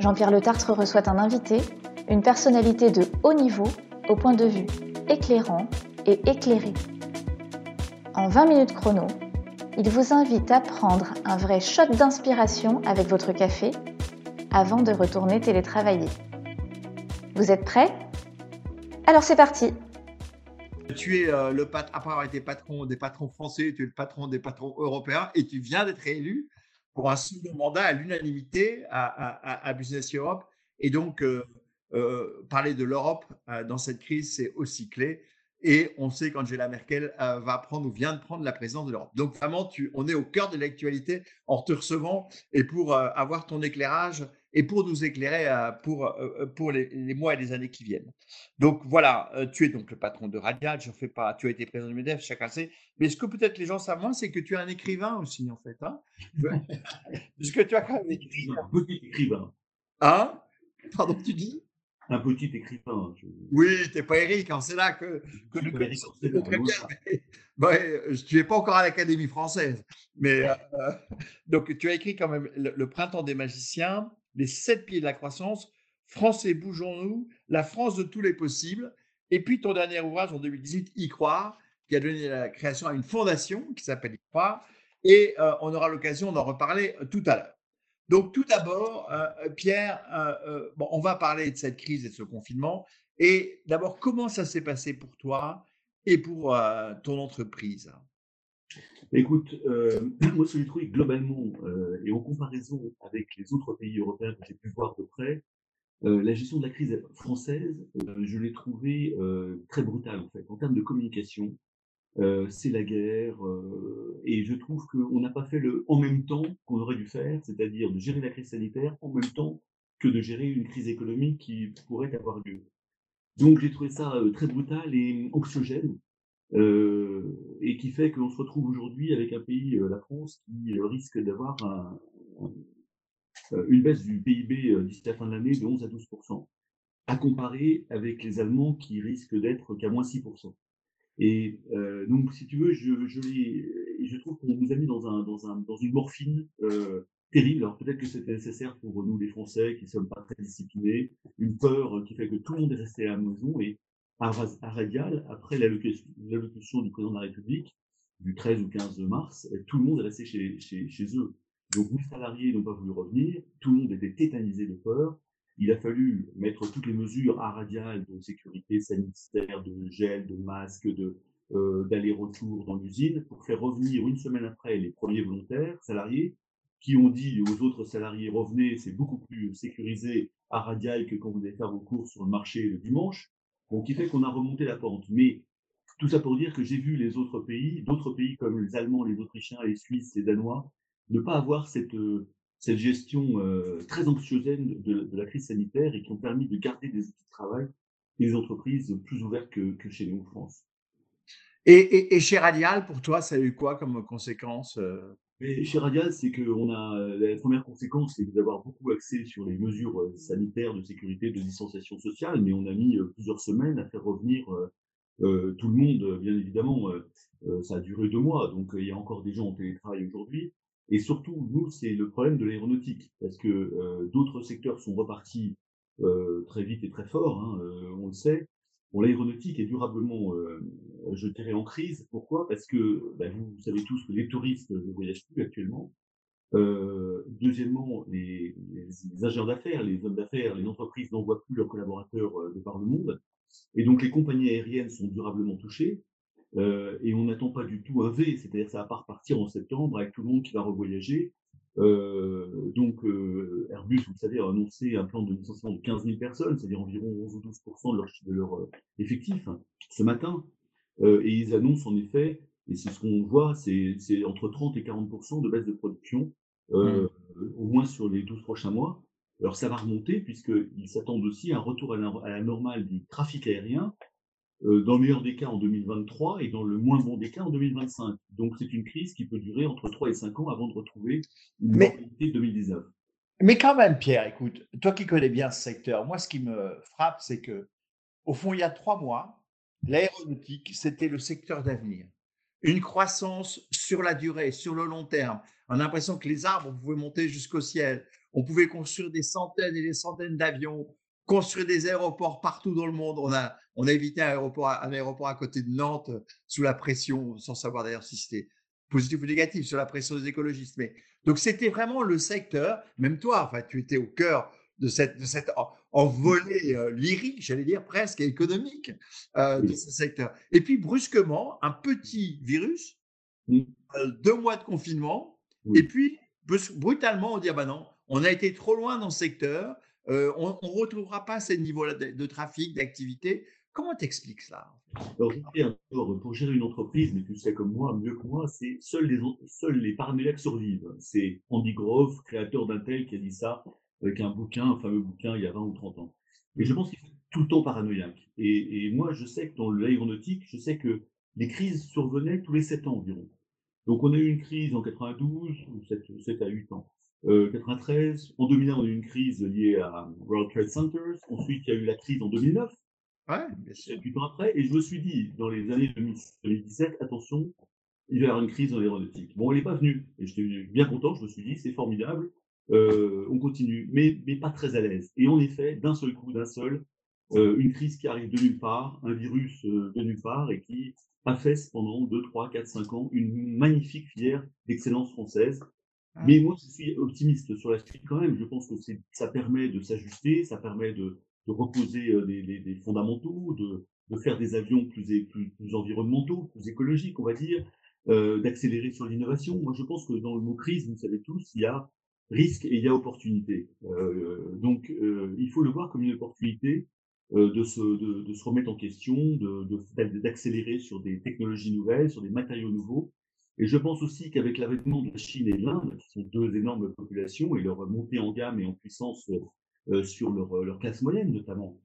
Jean-Pierre Le Tartre reçoit un invité, une personnalité de haut niveau au point de vue éclairant et éclairé. En 20 minutes chrono, il vous invite à prendre un vrai shot d'inspiration avec votre café avant de retourner télétravailler. Vous êtes prêts? Alors c'est parti tu es euh, le patron, été patron des patrons français, tu es le patron des patrons européens et tu viens d'être élu pour un second mandat à l'unanimité à, Business Europe. Et donc, euh, euh, parler de l'Europe dans cette crise, c'est aussi clé. Et on sait qu'Angela Merkel va prendre ou vient de prendre la présidence de l'Europe. Donc, vraiment, tu, on est au cœur de l'actualité en te recevant et pour avoir ton éclairage et pour nous éclairer euh, pour, euh, euh, pour les, mois et les années qui viennent. Donc voilà, tu es donc le patron de Radial, je fais pas, tu as été président du MEDEF, chacun sait, mais ce que peut-être les gens savent moins, c'est que tu es un écrivain aussi en fait. Hein Parce que tu as quand même écrit. Un petit écrivain. Hein? Pardon, tu dis? Un petit écrivain. Oui, tu n'es pas Eric, hein, c'est là que, que nous connaissons très bien. tu n'es pas encore à l'Académie française. Mais, donc, tu as écrit quand même le Printemps des magiciens, les sept pieds de la croissance, Français, bougeons-nous, la France de tous les possibles. Et puis ton dernier ouvrage en 2018, Y croire, qui a donné la création à une fondation qui s'appelle Y croire. Et euh, on aura l'occasion d'en reparler euh, tout à l'heure. Donc tout d'abord, euh, Pierre, bon, on va parler de cette crise et de ce confinement. Et d'abord, comment ça s'est passé pour toi et pour ton entreprise? Écoute, euh, moi, ce que j'ai trouvé globalement, euh, et en comparaison avec les autres pays européens que j'ai pu voir de près, euh, la gestion de la crise française, je l'ai trouvée très brutale, en fait. En termes de communication, c'est la guerre, et je trouve qu'on n'a pas fait le en même temps qu'on aurait dû faire, c'est-à-dire de gérer la crise sanitaire en même temps que de gérer une crise économique qui pourrait avoir lieu. Donc j'ai trouvé ça très brutal et anxiogène. Euh, et qui fait qu'on se retrouve aujourd'hui avec un pays, euh, la France, qui euh, risque d'avoir une baisse du PIB d'ici la fin de l'année de 11 à 12% à comparer avec les Allemands qui risquent d'être qu'à moins 6% Et donc, si tu veux, je, trouve qu'on nous a mis dans, un, dans, un, dans une morphine terrible. Alors peut-être que c'était nécessaire pour nous les Français qui ne sommes pas très disciplinés, une peur qui fait que tout le monde est resté à la maison et Radial, après l'allocution du président de la République, du 13 ou 15 mars, tout le monde est resté chez, chez, chez eux. Donc les salariés n'ont pas voulu revenir, tout le monde était tétanisé de peur. Il a fallu mettre toutes les mesures à Radial de sécurité sanitaire, de gel, de masque, de euh, d'aller-retour dans l'usine pour faire revenir une semaine après les premiers volontaires salariés qui ont dit aux autres salariés revenez, c'est beaucoup plus sécurisé à Radial que quand vous allez faire vos courses sur le marché le dimanche. Donc, qui fait qu'on a remonté la pente. Mais tout ça pour dire que j'ai vu les autres pays, d'autres pays comme les Allemands, les Autrichiens, les Suisses, les Danois, ne pas avoir cette, euh, cette gestion euh, très anxiogène de, la crise sanitaire et qui ont permis de garder des outils de travail et des entreprises plus ouvertes que, chez nous en France. Et, chez Radial, pour toi, ça a eu quoi comme conséquence euh? Mais chez Radial, c'est qu'on a la première conséquence, c'est d'avoir beaucoup axé sur les mesures euh, sanitaires de sécurité, de distanciation sociale, mais on a mis euh, plusieurs semaines à faire revenir euh, tout le monde, bien évidemment. ça a duré deux mois, donc il y a encore des gens en télétravail aujourd'hui. Et surtout, nous, c'est le problème de l'aéronautique, parce que d'autres secteurs sont repartis très vite et très fort, hein, on le sait. L'aéronautique est durablement, euh, je dirais, en crise. Pourquoi? Parce que bah, vous, savez tous que les touristes ne voyagent plus actuellement. Euh, deuxièmement, les, les, agents d'affaires, les hommes d'affaires, les entreprises n'envoient plus leurs collaborateurs euh, de par le monde. Et donc, les compagnies aériennes sont durablement touchées. Euh, et on n'attend pas du tout un V, c'est-à-dire ça va pas repartir en septembre avec tout le monde qui va revoyager. Euh, donc euh, Airbus, vous savez, a annoncé un plan de licenciement de 15 000 personnes, c'est-à-dire environ 11 ou 12 de leur, de leur euh, effectif hein, ce matin. et ils annoncent en effet, et c'est ce qu'on voit, c'est entre 30 et 40% de baisse de production, mmh. au moins sur les 12 prochains mois. Alors ça va remonter puisqu'ils s'attendent aussi à un retour à la, normale du trafic aérien, dans le meilleur des cas en 2023 et dans le moins bon des cas en 2025. Donc c'est une crise qui peut durer entre 3 et 5 ans avant de retrouver une normalité de 2019. Mais quand même, Pierre, écoute, toi qui connais bien ce secteur, moi ce qui me frappe, c'est que au fond, il y a trois mois, l'aéronautique, c'était le secteur d'avenir. Une croissance sur la durée, sur le long terme. On a l'impression que les arbres pouvaient monter jusqu'au ciel. On pouvait construire des centaines et des centaines d'avions, construire des aéroports partout dans le monde. On a, on a évité un aéroport, un aéroport à côté de Nantes sous la pression, sans savoir d'ailleurs si c'était positif ou négatif, sous la pression des écologistes. Mais, donc c'était vraiment le secteur, même toi, enfin, tu étais au cœur de cette, de cette envolée euh, lyrique, j'allais dire presque économique euh, de ce secteur. Et puis brusquement, un petit virus, euh, deux mois de confinement, et puis brutalement on dit ah ben non, on a été trop loin dans ce secteur, euh, on ne retrouvera pas ces niveaux-là de, trafic, d'activité. Comment t'expliques ça Alors, pour gérer une entreprise, mais tu sais comme moi, mieux que moi, c'est seuls les, seuls les paramédics survivent. C'est Andy Grove, créateur d'Intel, qui a dit ça avec un bouquin, un fameux bouquin, il y a 20 ou 30 ans. Et je pense qu'il faut tout le temps paranoïaque. Et, et moi, je sais que dans l'aéronautique, je sais que les crises survenaient tous les 7 ans environ. Donc, on a eu une crise en 92, 7, 7 à 8 ans. 93. Euh, en 2001, on a eu une crise liée à World Trade Centers. Ensuite, il y a eu la crise en 2009. Ouais, bien Puis après, et je me suis dit, dans les années 2017, attention, il va y avoir une crise dans l'aéronautique. Bon, elle n'est pas venue. Et j'étais bien content, je me suis dit, c'est formidable, euh, on continue, mais, mais pas très à l'aise. Et en effet, d'un seul coup, d'un seul, euh, une crise qui arrive de nulle part, un virus de nulle part, et qui affaisse pendant 2, 3, 4, 5 ans une magnifique filière d'excellence française ah. Mais moi, je suis optimiste sur la suite quand même. Je pense que ça permet de s'ajuster, ça permet de, reposer euh, des, fondamentaux, de, faire des avions plus, environnementaux, plus écologiques, on va dire, euh, d'accélérer sur l'innovation. Moi, je pense que dans le mot crise, vous savez tous, il y a risque et il y a opportunité. Euh, donc, il faut le voir comme une opportunité de, se remettre en question, d'accélérer sur des technologies nouvelles, sur des matériaux nouveaux, et je pense aussi qu'avec l'avènement de la Chine et de l'Inde, qui sont deux énormes populations, et leur montée en gamme et en puissance euh, euh, sur leur, leur, classe moyenne notamment,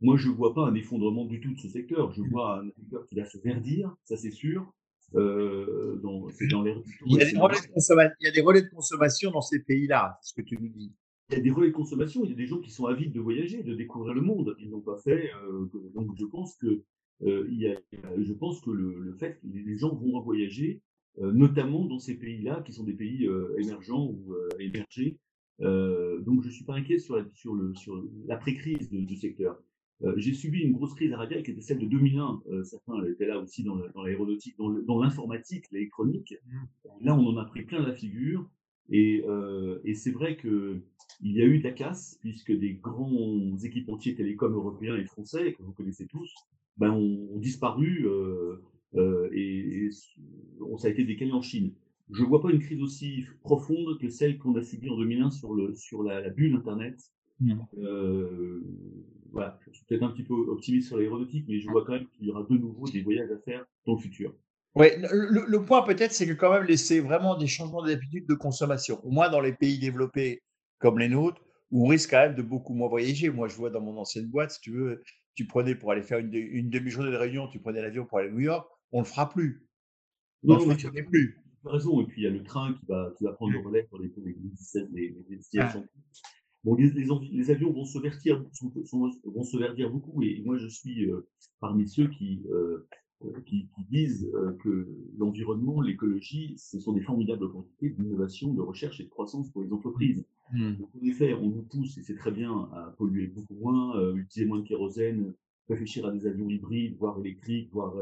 moi je ne vois pas un effondrement du tout de ce secteur. Je vois un secteur qui va se verdir, ça c'est sûr. Euh, dans, dans les... il, y a des relais de il y a des relais de consommation dans ces pays-là, ce que tu nous dis. Il y a des relais de consommation, il y a des gens qui sont avides de voyager, de découvrir le monde. Ils n'ont pas fait. Euh, donc je pense que, euh, il y a, je pense que le, le fait que les gens vont voyager euh, notamment dans ces pays-là, qui sont des pays euh, émergents ou euh, émergés. donc je ne suis pas inquiet sur, la, sur, le, sur l'après-crise du secteur. j'ai subi une grosse crise à qui était celle de 2001. certains étaient là aussi dans, l'aéronautique, dans, l'informatique, l'électronique. Mmh. Là, on en a pris plein la figure. Et, et c'est vrai qu'il y a eu de la casse, puisque des grands équipementiers télécoms européens et français, que vous connaissez tous, ben, ont, disparu euh, et, ça a été décalé en Chine. Je ne vois pas une crise aussi profonde que celle qu'on a subie en 2001 sur, le, sur la, bulle Internet. Mmh. Euh, voilà, je suis peut-être un petit peu optimiste sur l'aéronautique, mais je vois quand même qu'il y aura de nouveau des voyages à faire dans le futur. Oui, le, point peut-être, c'est que quand même laisser vraiment des changements d'habitude de consommation, au moins dans les pays développés comme les nôtres, où on risque quand même de beaucoup moins voyager. Moi, je vois dans mon ancienne boîte, si tu veux, tu prenais pour aller faire une, une demi-journée de réunion, tu prenais l'avion pour aller à New York, on le fera plus. Non, on ne le plus. Tu as raison. Et puis il y a le train qui va, qui va prendre le mmh. relais pour les, les, les, les destinations. Bon, les, les, avions vont se vertir, vont se verdir beaucoup. Et moi, je suis euh, parmi ceux qui, euh, euh, qui, qui, disent que l'environnement, l'écologie, ce sont des formidables opportunités d'innovation, de recherche et de croissance pour les entreprises. Mmh. Donc, en effet, on nous pousse, et c'est très bien, à polluer beaucoup moins, utiliser moins de kérosène, réfléchir à des avions hybrides, voire électriques, voire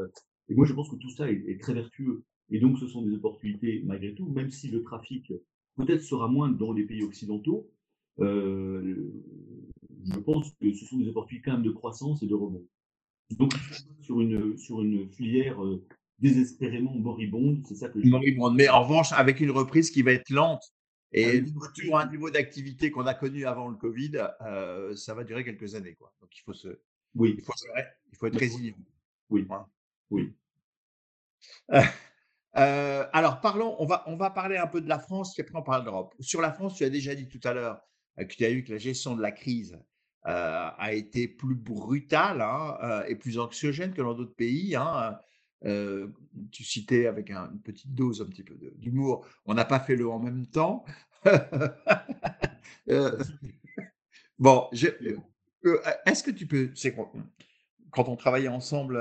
et moi, je pense que tout ça est, très vertueux. Et donc, ce sont des opportunités malgré tout, même si le trafic peut-être sera moins dans les pays occidentaux. Euh, je pense que ce sont des opportunités quand même de croissance et de rebond. Donc, sur une, sur une filière euh, désespérément moribonde, c'est ça que je Moribonde, mais en revanche, avec une reprise qui va être lente. Et toujours un niveau d'activité qu'on a connu avant le Covid, euh, ça va durer quelques années. Quoi. Donc il faut, se, oui. il faut, il faut être résilient. Oui. Oui. Euh, euh, alors, parlons, on va, on va parler un peu de la France, puis après on parle d'Europe. Sur la France, tu as déjà dit tout à l'heure, que tu as vu que la gestion de la crise a été plus brutale hein, et plus anxiogène que dans d'autres pays. Hein, tu citais avec une petite dose un petit peu d'humour, on n'a pas fait le en même temps. bon, est-ce que tu peux, c'est quand on travaillait ensemble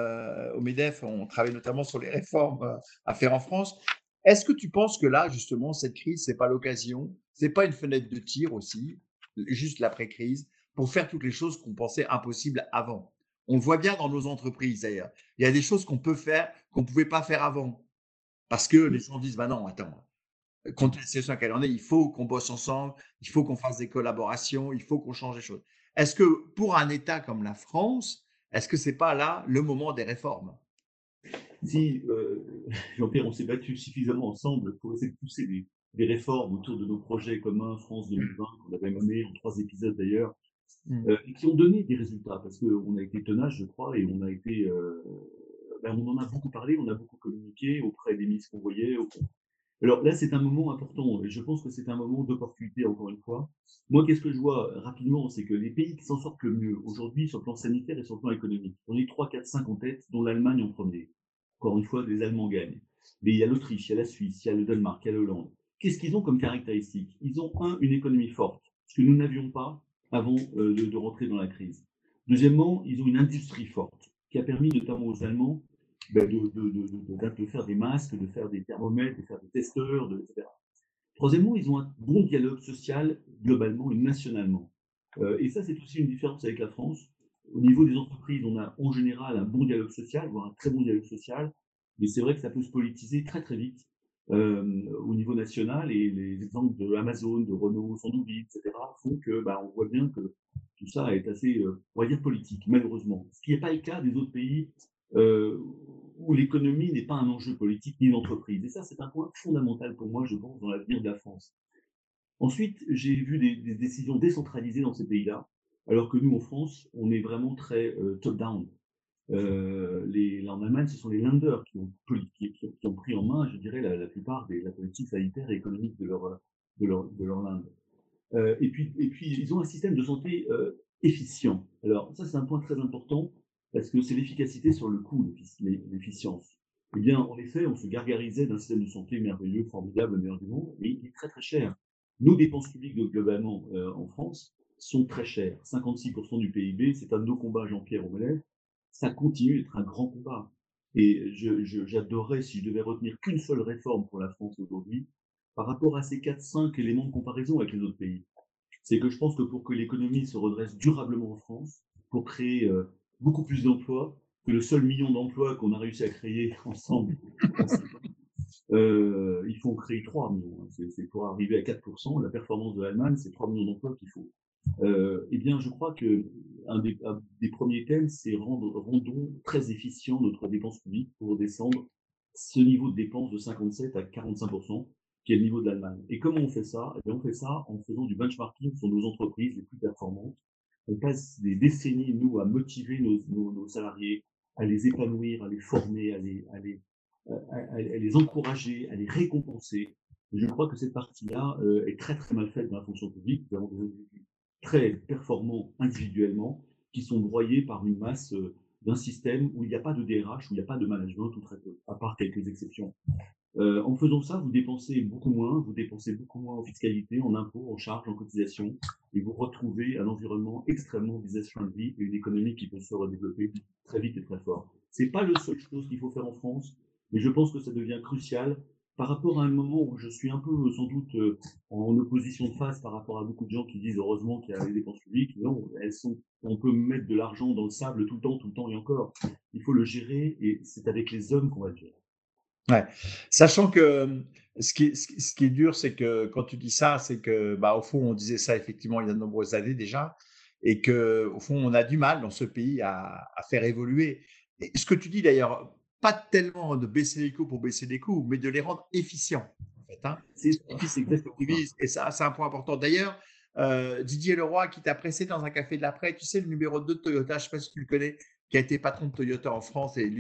au MEDEF, on travaillait notamment sur les réformes à faire en France. Est-ce que tu penses que là, justement, cette crise, c'est pas l'occasion, c'est pas une fenêtre de tir aussi, juste l'après-crise, pour faire toutes les choses qu'on pensait impossibles avant? On le voit bien dans nos entreprises d'ailleurs. Il y a des choses qu'on peut faire qu'on ne pouvait pas faire avant. Parce que les gens disent, bah non, attends, compte la situation à laquelle on est, il faut qu'on bosse ensemble, il faut qu'on fasse des collaborations, il faut qu'on change les choses. Est-ce que pour un État comme la France, est-ce que c'est pas là le moment des réformes? Si, euh, Jean-Pierre, on s'est battu suffisamment ensemble pour essayer de pousser des, réformes autour de nos projets communs France 2020, qu'on avait mené en trois épisodes d'ailleurs, mmh. euh, et qui ont donné des résultats, parce qu'on a été tenace, je crois, et on a été... Euh, ben, on en a beaucoup parlé, on a beaucoup communiqué auprès des ministres qu'on voyait, alors là, c'est un moment important et je pense que c'est un moment d'opportunité, encore une fois. Moi, qu'est-ce que je vois rapidement C'est que les pays qui s'en sortent le mieux aujourd'hui, sur le plan sanitaire et sur le plan économique, on est 3, 4, 5 en tête, dont l'Allemagne en premier. Encore une fois, les Allemands gagnent. Mais il y a l'Autriche, il y a la Suisse, il y a le Danemark, il y a l'Hollande. Qu'est-ce qu'ils ont comme caractéristique Ils ont, un, une économie forte, ce que nous n'avions pas avant euh, de rentrer dans la crise. Deuxièmement, ils ont une industrie forte, qui a permis notamment aux Allemands ben, de, faire des masques, de faire des thermomètres, de faire des testeurs, etc. Troisièmement, ils ont un bon dialogue social globalement et nationalement. Euh, et ça, c'est aussi une différence avec la France. Au niveau des entreprises, on a en général un bon dialogue social, voire un très bon dialogue social, mais c'est vrai que ça peut se politiser très très vite euh, au niveau national. Et les exemples de Amazon, de Renault, Sandouville, etc., font que bah, on voit bien que tout ça est assez, euh, on va dire, politique, malheureusement. Ce qui n'est pas le cas des autres pays où l'économie n'est pas un enjeu politique ni d'entreprise. Et ça, c'est un point fondamental pour moi, je pense, dans l'avenir de la France. Ensuite, j'ai vu des, décisions décentralisées dans ces pays-là, alors que nous, en France, on est vraiment très euh, top-down. Euh, en Allemagne, ce sont les Länder qui ont, pris en main, je dirais, la, plupart de la politique sanitaire et économique de leur, de leur, de leur Linde. Euh, et, puis, et puis, ils ont un système de santé efficient. Alors, ça, c'est un point très important parce que c'est l'efficacité sur le coût, l'efficience. Eh bien, en effet, on se gargarisait d'un système de santé merveilleux, formidable, meilleur du monde, mais il est très très cher. Nos dépenses publiques globalement euh, en France sont très chères. 56% du PIB, c'est un de nos combats, Jean-Pierre Omelet. Ça continue d'être un grand combat. Et j'adorerais, si je devais retenir qu'une seule réforme pour la France aujourd'hui, par rapport à ces 4-5 éléments de comparaison avec les autres pays, c'est que je pense que pour que l'économie se redresse durablement en France, pour créer euh, beaucoup plus d'emplois que le seul million d'emplois qu'on a réussi à créer ensemble. Euh, il faut en créer 3 millions. Hein. C'est pour arriver à 4%. La performance de l'Allemagne, c'est 3 millions d'emplois qu'il faut. Euh, eh bien, je crois que un des, premiers thèmes, c'est rendre, rendons très efficient notre dépense publique pour descendre ce niveau de dépense de 57 à 45%, qui est le niveau de l'Allemagne. Et comment on fait ça? Eh bien, On fait ça en faisant du benchmarking sur nos entreprises les plus performantes on passe des décennies, nous, à motiver nos, salariés, à les épanouir, à les former, à les, encourager, à les récompenser. je crois que cette partie-là euh, est très très mal faite dans la fonction publique. Nous avons des individus très performants individuellement qui sont broyés par une masse euh, d'un système où il n'y a pas de DRH, où il n'y a pas de management, ou très peu, à part quelques exceptions. Euh, en faisant ça, vous dépensez beaucoup moins, vous dépensez beaucoup moins en fiscalité, en impôts, en charges, en cotisations, et vous retrouvez un environnement extrêmement business friendly et une économie qui peut se redévelopper très vite et très fort. C'est pas le seul chose qu'il faut faire en France, mais je pense que ça devient crucial par rapport à un moment où je suis un peu sans doute euh, en opposition de face par rapport à beaucoup de gens qui disent heureusement qu'il y a les dépenses publiques. Non, elles sont, on peut mettre de l'argent dans le sable tout le temps, tout le temps et encore. Il faut le gérer et c'est avec les hommes qu'on va le gérer. Ouais. Sachant que ce qui, ce qui est dur, c'est que quand tu dis ça, c'est que, bah, au fond, on disait ça effectivement il y a de nombreuses années déjà, et que, au fond, on a du mal dans ce pays à, à faire évoluer. Et ce que tu dis d'ailleurs, pas tellement de baisser les coûts pour baisser les coûts, mais de les rendre efficients. En fait, hein. C'est Et ça, c'est un point important. D'ailleurs, euh, Didier Leroy, qui t'a pressé dans un café de l'après, tu sais, le numéro 2 de Toyota, je ne sais pas si tu le connais, qui a été patron de Toyota en France et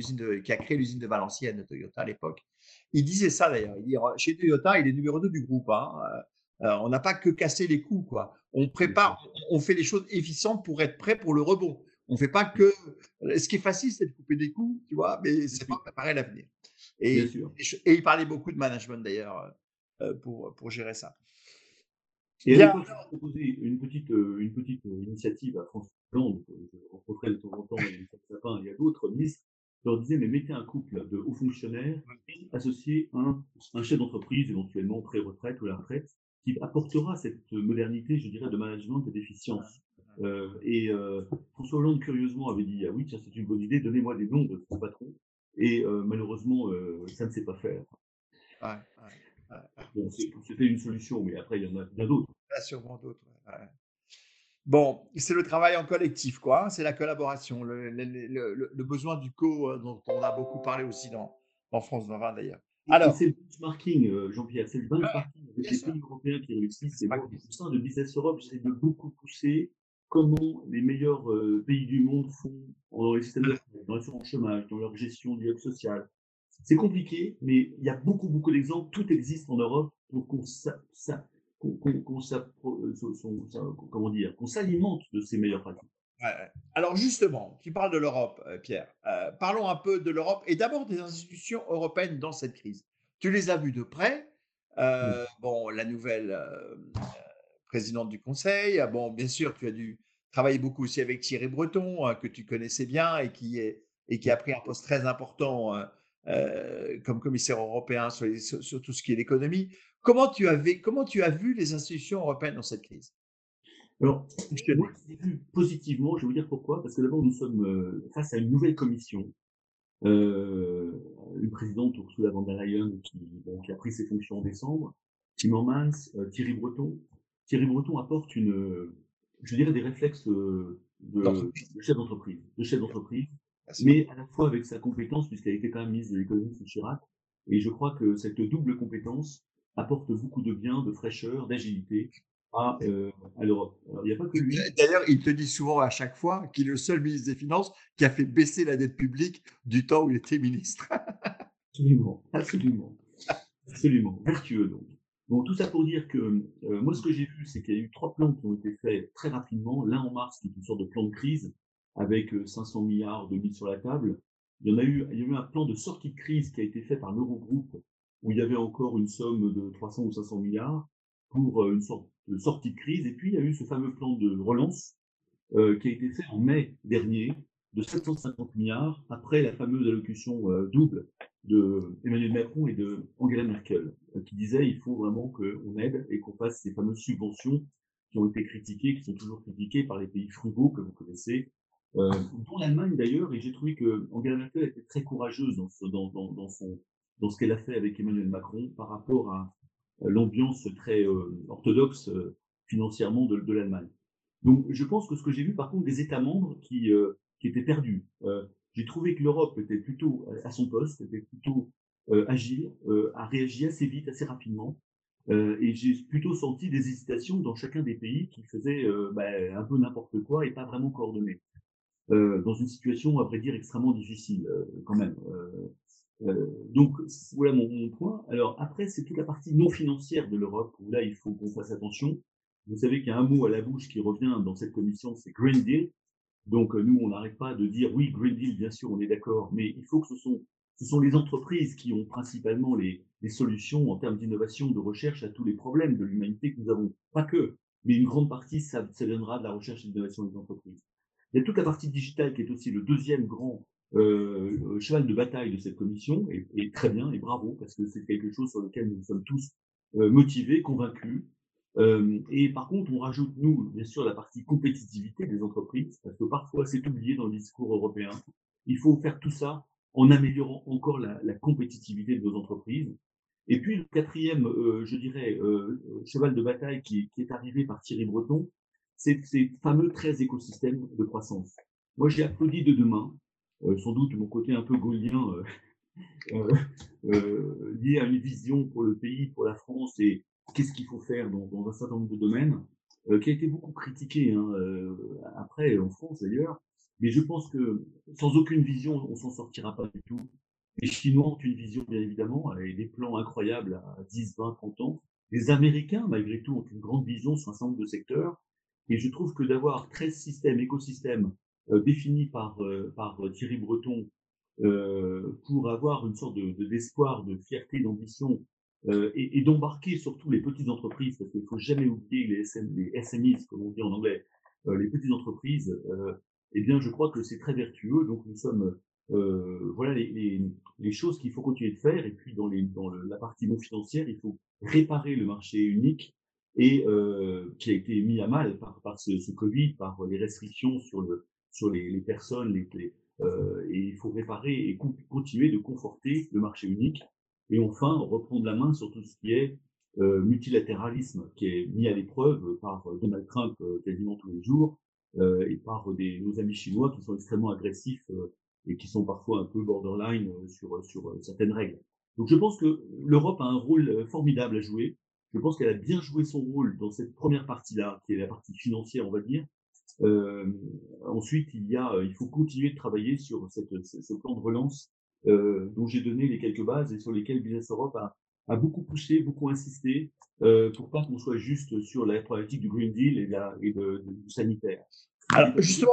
qui a créé l'usine de Valenciennes de Toyota à l'époque. Il disait ça d'ailleurs. Il dit chez Toyota, il est numéro 2 du groupe. Hein. on n'a pas que cassé les coups, quoi. On prépare, on fait les choses efficientes pour être prêt pour le rebond. On ne fait pas que. Ce qui est facile, c'est de couper des coups, tu vois, mais c'est pas préparer l'avenir. Et, et, il parlait beaucoup de management d'ailleurs pour, pour gérer ça. Et Bien. à proposé une petite, une petite initiative à François Hollande, je rencontrais de temps en temps Sapin, il y a d'autres ministres, leur disait, mais mettez un couple de hauts fonctionnaires associés à un, un chef d'entreprise, éventuellement pré-retraite ou la retraite, qui apportera cette modernité, je dirais, de management et d'efficience. Euh, et euh, François Hollande, curieusement, avait dit, ah oui, c'est une bonne idée, donnez-moi des noms de vos patrons. Et euh, malheureusement, ça ne sait pas faire. Bon, c'était une solution, mais après, il y en a bien d'autres. Il y en a sûrement d'autres. Bon, c'est le travail en collectif, quoi. C'est la collaboration, le, le, besoin du co dont on a beaucoup parlé aussi dans, en France 2020 d'ailleurs. Alors, c'est le benchmarking, Jean-Pierre, c'est le benchmarking avec les pays européens qui réussissent. C'est au sein de Business Europe, j'essaie de beaucoup pousser comment les meilleurs pays du monde font dans les systèmes dans l'assurance chômage, dans leur gestion du web social. C'est compliqué, mais il y a beaucoup, beaucoup d'exemples. Tout existe en Europe pour qu'on qu'on s'alimente de ces meilleures pratiques. Alors justement, tu parles de l'Europe, Pierre. parlons un peu de l'Europe et d'abord des institutions européennes dans cette crise. Tu les as vues de près. Bon, la nouvelle présidente du Conseil. Ah bon, bien sûr, tu as dû travailler beaucoup aussi avec Thierry Breton, hein, que tu connaissais bien et qui, est, et qui a pris un poste très important euh, euh, comme commissaire européen sur, sur, tout ce qui est l'économie. Comment tu, avais, comment tu as vu les institutions européennes dans cette crise? Alors, je l'ai vu positivement, je vais vous dire pourquoi. Parce que d'abord, nous sommes euh, face à une nouvelle commission, une présidente Ursula von der Leyen qui, qui, a pris ses fonctions en décembre, Timmermans, Thierry Breton, Thierry Breton apporte une, je dirais, des réflexes euh, de, chef d'entreprise, de chef d'entreprise, mais à la fois avec sa compétence, puisqu'elle était quand même ministre de l'économie sous Chirac. Et je crois que cette double compétence apporte beaucoup de bien, de fraîcheur, d'agilité à, euh, à l'Europe. Il n'y a pas que lui. D'ailleurs, il te dit souvent à chaque fois qu'il est le seul ministre des Finances qui a fait baisser la dette publique du temps où il était ministre. absolument, absolument, absolument. Vertueux donc. Bon, tout ça pour dire que euh, moi, ce que j'ai vu, c'est qu'il y a eu trois plans qui ont été faits très rapidement. L'un en mars, qui est une sorte de plan de crise, avec 500 euh, milliards de mis sur la table. Il y en a eu, il y a eu un plan de sortie de crise qui a été fait par l'Eurogroupe, où il y avait encore une somme de 300 ou 500 milliards pour euh, une sorte de sortie de crise. Et puis, il y a eu ce fameux plan de relance qui a été fait en mai dernier, de 750 milliards, après la fameuse allocution double de Emmanuel Macron et de Angela Merkel, euh, qui disaient il faut vraiment qu'on aide et qu'on fasse ces fameuses subventions qui ont été critiquées, qui sont toujours critiquées par les pays frugaux que vous connaissez, euh, l'Allemagne d'ailleurs, et j'ai trouvé que Angela Merkel était très courageuse dans ce, dans, dans, dans dans ce qu'elle a fait avec Emmanuel Macron par rapport à l'ambiance très euh, orthodoxe euh, financièrement de, l'Allemagne. Donc je pense que ce que j'ai vu par contre des États membres qui, qui étaient perdus, j'ai trouvé que l'Europe était plutôt à son poste, était plutôt euh, agile, euh, a réagi assez vite, assez rapidement. Euh, et j'ai plutôt senti des hésitations dans chacun des pays qui faisaient bah, un peu n'importe quoi et pas vraiment coordonnés. Dans une situation, à vrai dire, extrêmement difficile quand même. donc voilà mon, point. Alors après, c'est toute la partie non financière de l'Europe où là, il faut qu'on fasse attention. Vous savez qu'il y a un mot à la bouche qui revient dans cette commission, c'est Green Deal. Donc, nous, on n'arrête pas de dire oui, Green Deal, bien sûr, on est d'accord, mais il faut que ce sont, ce sont les entreprises qui ont principalement les, solutions en termes d'innovation, de recherche à tous les problèmes de l'humanité que nous avons. Pas que, mais une grande partie, ça, ça viendra de la recherche et de l'innovation des entreprises. Il y a toute la partie digitale qui est aussi le deuxième grand euh, cheval de bataille de cette commission, et, et, très bien, et bravo, parce que c'est quelque chose sur lequel nous sommes tous euh, motivés, convaincus, euh, et par contre, on rajoute, nous, bien sûr, la partie compétitivité des entreprises, parce que parfois c'est oublié dans le discours européen. Il faut faire tout ça en améliorant encore la, compétitivité de nos entreprises. Et puis le quatrième, euh, je dirais, euh, cheval de bataille qui, est arrivé par Thierry Breton, c'est ces fameux 13 écosystèmes de croissance. Moi, j'ai applaudi de demain, euh, sans doute mon côté un peu gaulien lié à une vision pour le pays, pour la France et qu'est-ce qu'il faut faire dans, un certain nombre de domaines, euh, qui a été beaucoup critiqué hein, euh, après en France d'ailleurs. Mais je pense que sans aucune vision, on s'en sortira pas du tout. Les Chinois ont une vision, bien évidemment, avec des plans incroyables à 10, 20, 30 ans. Les Américains, malgré tout, ont une grande vision sur un certain nombre de secteurs. Et je trouve que d'avoir 13 systèmes, écosystèmes euh, définis par, euh, par Thierry Breton euh, pour avoir une sorte de, d'espoir, de, fierté, d'ambition euh, et, d'embarquer surtout les petites entreprises, parce qu'il ne faut jamais oublier les, SM, SMEs, comme on dit en anglais, euh, les petites entreprises, euh, eh bien, je crois que c'est très vertueux. Donc, nous sommes, euh, voilà les, choses qu'il faut continuer de faire. Et puis, dans, la partie non financière, il faut réparer le marché unique et euh, qui a été mis à mal par, par ce, ce, Covid, par les restrictions sur, le, sur les, les personnes, les, euh, et il faut réparer et continuer de conforter le marché unique. Et enfin, reprendre la main sur tout ce qui est euh, multilatéralisme, qui est mis à l'épreuve par Donald Trump euh, quasiment tous les jours, euh, et par des, nos amis chinois qui sont extrêmement agressifs euh, et qui sont parfois un peu borderline sur, sur certaines règles. Donc je pense que l'Europe a un rôle formidable à jouer. Je pense qu'elle a bien joué son rôle dans cette première partie-là, qui est la partie financière, on va dire, euh, ensuite, il, y a, il faut continuer de travailler sur cette, ce plan de relance euh, dont j'ai donné les quelques bases et sur lesquelles Business Europe a, a beaucoup poussé, beaucoup insisté euh, pour pas qu'on soit juste sur la problématique du Green Deal et, la, et de, de, du sanitaire. Alors, justement,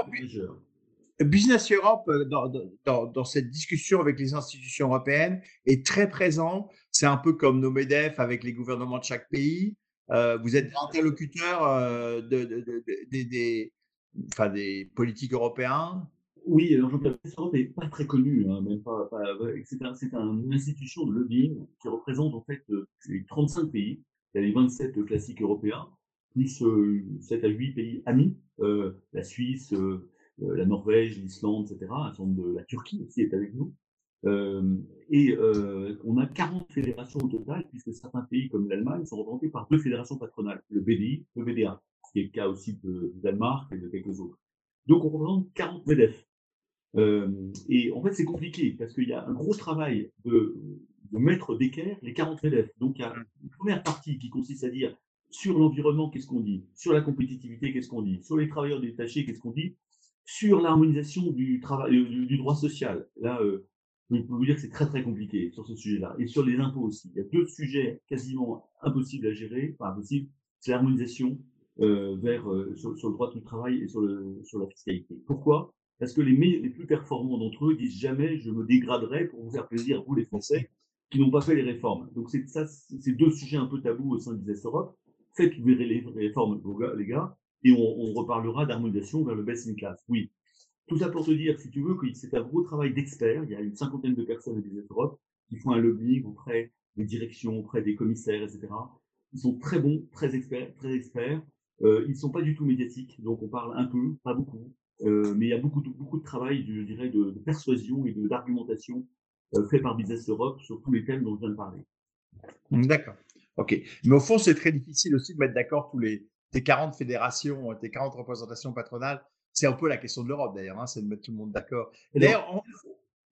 Business Europe, dans, dans, dans, cette discussion avec les institutions européennes, est très présent. C'est un peu comme nos MEDEF avec les gouvernements de chaque pays. Euh, vous êtes interlocuteur euh, de, de, de, des, enfin, des politiques européens? Oui, alors Jean-Pierre Europe n'est pas très connu, hein, même pas, pas c'est un, une institution de lobbying qui représente en fait les 35 pays. Il y a les 27 classiques européens, plus euh, 7 à 8 pays amis, euh, la Suisse, euh, la Norvège, l'Islande, etc. La Turquie aussi est avec nous. Euh, et euh, on a 40 fédérations au total, puisque certains pays comme l'Allemagne sont représentés par deux fédérations patronales, le BDI, le BDA ce qui est le cas aussi de Danemark et de quelques autres. Donc on représente 40 MEDEF. Euh, et en fait, c'est compliqué parce qu'il y a un gros travail de, mettre d'équerre les 40 MEDEF. Donc il y a une première partie qui consiste à dire sur l'environnement, qu'est-ce qu'on dit Sur la compétitivité, qu'est-ce qu'on dit Sur les travailleurs détachés, qu'est-ce qu'on dit Sur l'harmonisation du, du, droit social. Là, je peux vous dire que c'est très très compliqué sur ce sujet-là. Et sur les impôts aussi. Il y a deux sujets quasiment impossibles à gérer. Enfin, impossible. C'est l'harmonisation euh, vers, euh, sur, le droit du travail et sur, sur la fiscalité. Pourquoi? Parce que les, les plus performants d'entre eux disent jamais je me dégraderai pour vous faire plaisir, vous les Français, qui n'ont pas fait les réformes. Donc c'est ça, c'est deux sujets un peu tabous au sein de Business Europe. Faites les réformes, les gars, et on, on reparlera d'harmonisation vers le best in class. Oui. Tout ça pour te dire, si tu veux, que c'est un gros travail d'experts. Il y a une cinquantaine de personnes à Business Europe qui font un lobbying auprès des directions, auprès des commissaires, etc. Ils sont très bons, très experts, très experts. Euh, ils ne sont pas du tout médiatiques, donc on parle un peu, pas beaucoup, euh, mais il y a beaucoup de, beaucoup de travail, je dirais, de, de persuasion et d'argumentation euh, fait par Business Europe sur tous les thèmes dont je viens de parler. D'accord. OK. Mais au fond, c'est très difficile aussi de mettre d'accord tous les tes 40 fédérations, tes 40 représentations patronales. C'est un peu la question de l'Europe d'ailleurs, hein, c'est de mettre tout le monde d'accord. D'ailleurs, on...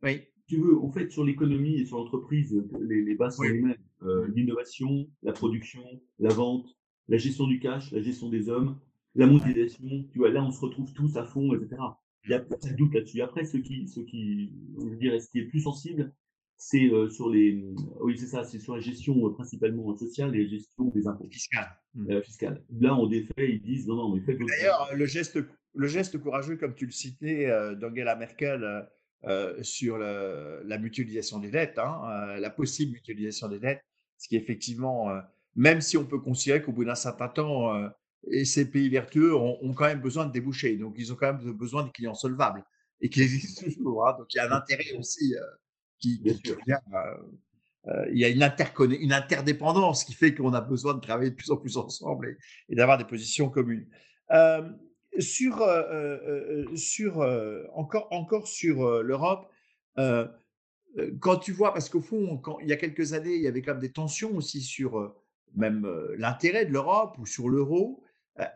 oui. Tu veux, en fait, sur l'économie et sur l'entreprise, les, les bases sont les mêmes. Euh, L'innovation, la production, la vente, la gestion du cash, la gestion des hommes, la mondialisation, tu vois, là, on se retrouve tous à fond, etc. Il y a pas de doute là-dessus. Après, ce qui, ce qui, je veux dire, ce qui est plus sensible, c'est euh, sur les, oui, c'est ça, c'est sur la gestion euh, principalement sociale et la gestion des impôts. Fiscal. Euh, fiscal. Là, on défait, ils disent, non, non, mais faites D'ailleurs, le geste, le geste courageux, comme tu le citais, euh, d'Angela Merkel, euh, sur le, la mutualisation des dettes, hein, la possible mutualisation des dettes, ce qui effectivement même si on peut considérer qu'au bout d'un certain temps, euh, et ces pays vertueux ont, ont, quand même besoin de déboucher. Donc, ils ont quand même besoin de clients solvables et qui existent toujours. Hein. Donc, il y a un intérêt aussi euh, qui, qui, vient. Euh, il y a une, une interdépendance qui fait qu'on a besoin de travailler de plus en plus ensemble et, et d'avoir des positions communes. Sur, sur encore, encore sur l'Europe, quand tu vois, parce qu'au fond, il y a quelques années, il y avait quand même des tensions aussi sur même l'intérêt de l'Europe ou sur l'euro.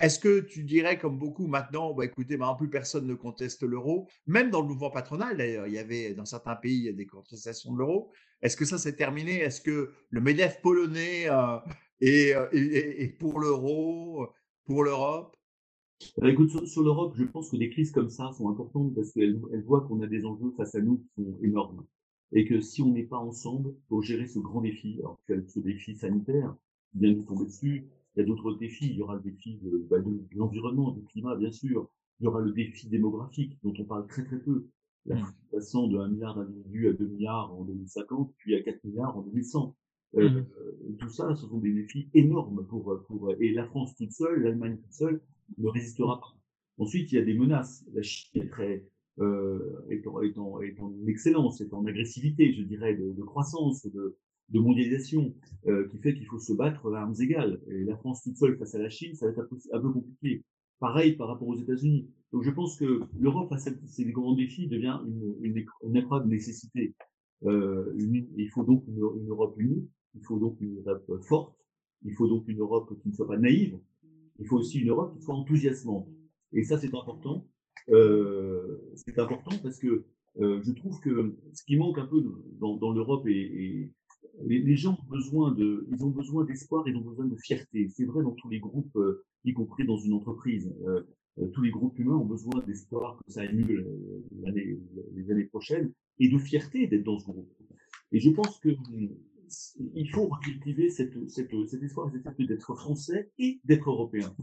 Est-ce que tu dirais, comme beaucoup maintenant, bah, écoutez, maintenant plus personne ne conteste l'euro, même dans le mouvement patronal d'ailleurs, il y avait dans certains pays des contestations de l'euro. Est-ce que ça c'est terminé? Est-ce que le MEDEF polonais euh, est, pour l'euro, pour l'Europe? Écoute, sur, sur l'Europe, je pense que des crises comme ça sont importantes parce qu'elles voient qu'on a des enjeux face à nous qui sont énormes. Et que si on n'est pas ensemble pour gérer ce grand défi, alors ce défi sanitaire, qui vient de tomber dessus. Il y a d'autres défis. Il y aura le défi de, bah, de, l'environnement, du climat, bien sûr. Il y aura le défi démographique, dont on parle très très peu. La mmh. passant de 1 milliard d'individus à 2 milliards en 2050, puis à 4 milliards en 2100. Euh, mmh. tout ça, ce sont des défis énormes pour, pour et la France toute seule, l'Allemagne toute seule ne résistera pas. Ensuite, il y a des menaces. La Chine est euh, en, excellence, est en agressivité, je dirais, de, croissance, de, mondialisation, euh, qui fait qu'il faut se battre à armes égales. Et la France toute seule face à la Chine, ça va être un peu, compliqué. Pareil par rapport aux États-Unis. Donc je pense que l'Europe face à ces grands défis devient une, une, épreuve de nécessité. Euh, il faut donc une, Europe unie, il faut donc une Europe forte, il faut donc une Europe qui ne soit pas naïve, il faut aussi une Europe qui soit enthousiasmante. Et ça, c'est important. Euh, c'est important parce que euh, je trouve que ce qui manque un peu dans, l'Europe et, les, gens ont besoin de, ils ont besoin d'espoir, ils ont besoin de fierté. C'est vrai dans tous les groupes, euh, y compris dans une entreprise. Tous les groupes humains ont besoin d'espoir que ça mieux les années prochaines et de fierté d'être dans ce groupe. Et je pense que il faut cultiver cette, cette, cet espoir, cette d'être français et d'être européen,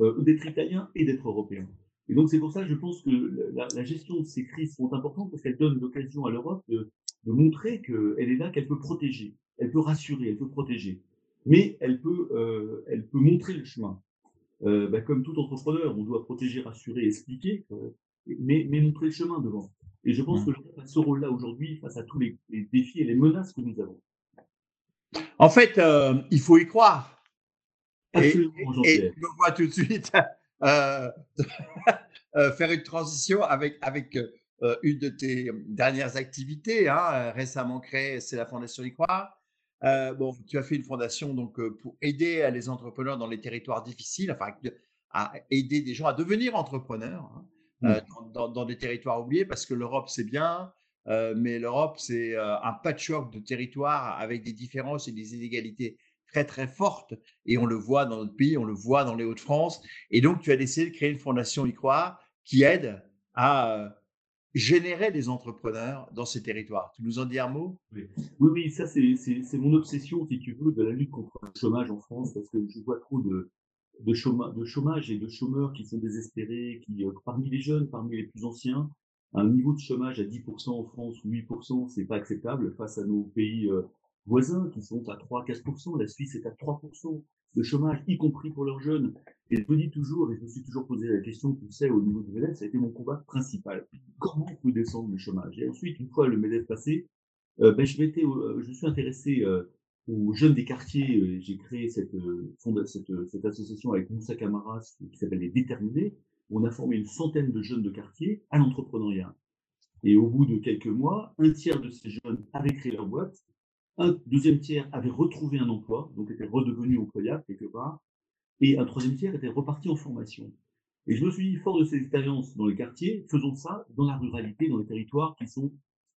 euh, d'être italien et d'être européen. Et donc c'est pour ça que je pense que la, la, gestion de ces crises sont importantes parce qu'elles donnent l'occasion à l'Europe de, de, montrer qu'elle est là, qu'elle peut protéger, elle peut rassurer, elle peut protéger, mais elle peut, euh, elle peut montrer le chemin. Euh, bah, comme tout entrepreneur, on doit protéger, rassurer, expliquer, mais, mais, montrer le chemin devant. Et je pense mmh. que l'Europe a ce rôle-là aujourd'hui face à tous les, les, défis et les menaces que nous avons. En fait, euh, il faut y croire. Absolument, et, et, je vois tout de suite euh, euh, faire une transition avec, avec euh, une de tes dernières activités, hein, récemment créée, c'est la Fondation Y croire. bon, tu as fait une fondation donc pour aider les entrepreneurs dans les territoires difficiles, enfin à aider des gens à devenir entrepreneurs hein, mmh. dans, dans, des territoires oubliés, parce que l'Europe c'est bien, mais l'Europe c'est un patchwork de territoires avec des différences et des inégalités très très forte et on le voit dans notre pays, on le voit dans les Hauts-de-France. Et donc tu as décidé de créer une fondation y croire qui aide à euh, générer des entrepreneurs dans ces territoires. Tu nous en dis un mot? Oui. oui, ça c'est mon obsession, si tu veux, de la lutte contre le chômage en France, parce que je vois trop de, chômage, de chômage et de chômeurs qui sont désespérés, qui, euh, parmi les jeunes, parmi les plus anciens, un niveau de chômage à 10% en France ou 8%, c'est pas acceptable face à nos pays euh, voisins qui sont à 3-4%, la Suisse est à 3% de chômage, y compris pour leurs jeunes. Et je me dis toujours, et je me suis toujours posé la question, tu sais, au niveau du MEDEF, ça a été mon combat principal. Comment on peut descendre le chômage? Et ensuite, une fois le MEDEF passé, euh, ben, je, m'étais, euh, je suis intéressé euh, aux jeunes des quartiers. j'ai créé cette, cette, cette, association avec Moussa Kamaras qui s'appelle Les Déterminés. On a formé une centaine de jeunes de quartier à l'entrepreneuriat. Et au bout de quelques mois, un tiers de ces jeunes avaient créé leur boîte un deuxième tiers avait retrouvé un emploi, donc était redevenu employable quelque part. Et un troisième tiers était reparti en formation. Et je me suis dit, fort de ces expériences dans les quartiers, faisons ça dans la ruralité, dans les territoires qui sont,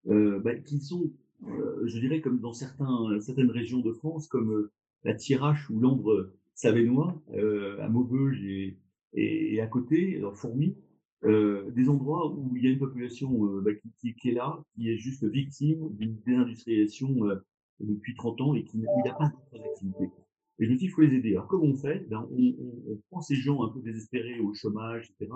euh, bah, qui sont euh, je dirais, comme dans certaines régions de France, comme euh, la Thiérache ou l'Ambre Savénois, euh, à Maubeuge et, et, à côté, dans Fourmi, euh, des endroits où il y a une population euh, bah, qui, est là, qui est juste victime d'une déindustrialisation depuis 30 ans et qui n'a pas d'autres activités. Et je me dis, il faut les aider. Alors, comment on fait? Ben, on, prend ces gens un peu désespérés au chômage, etc.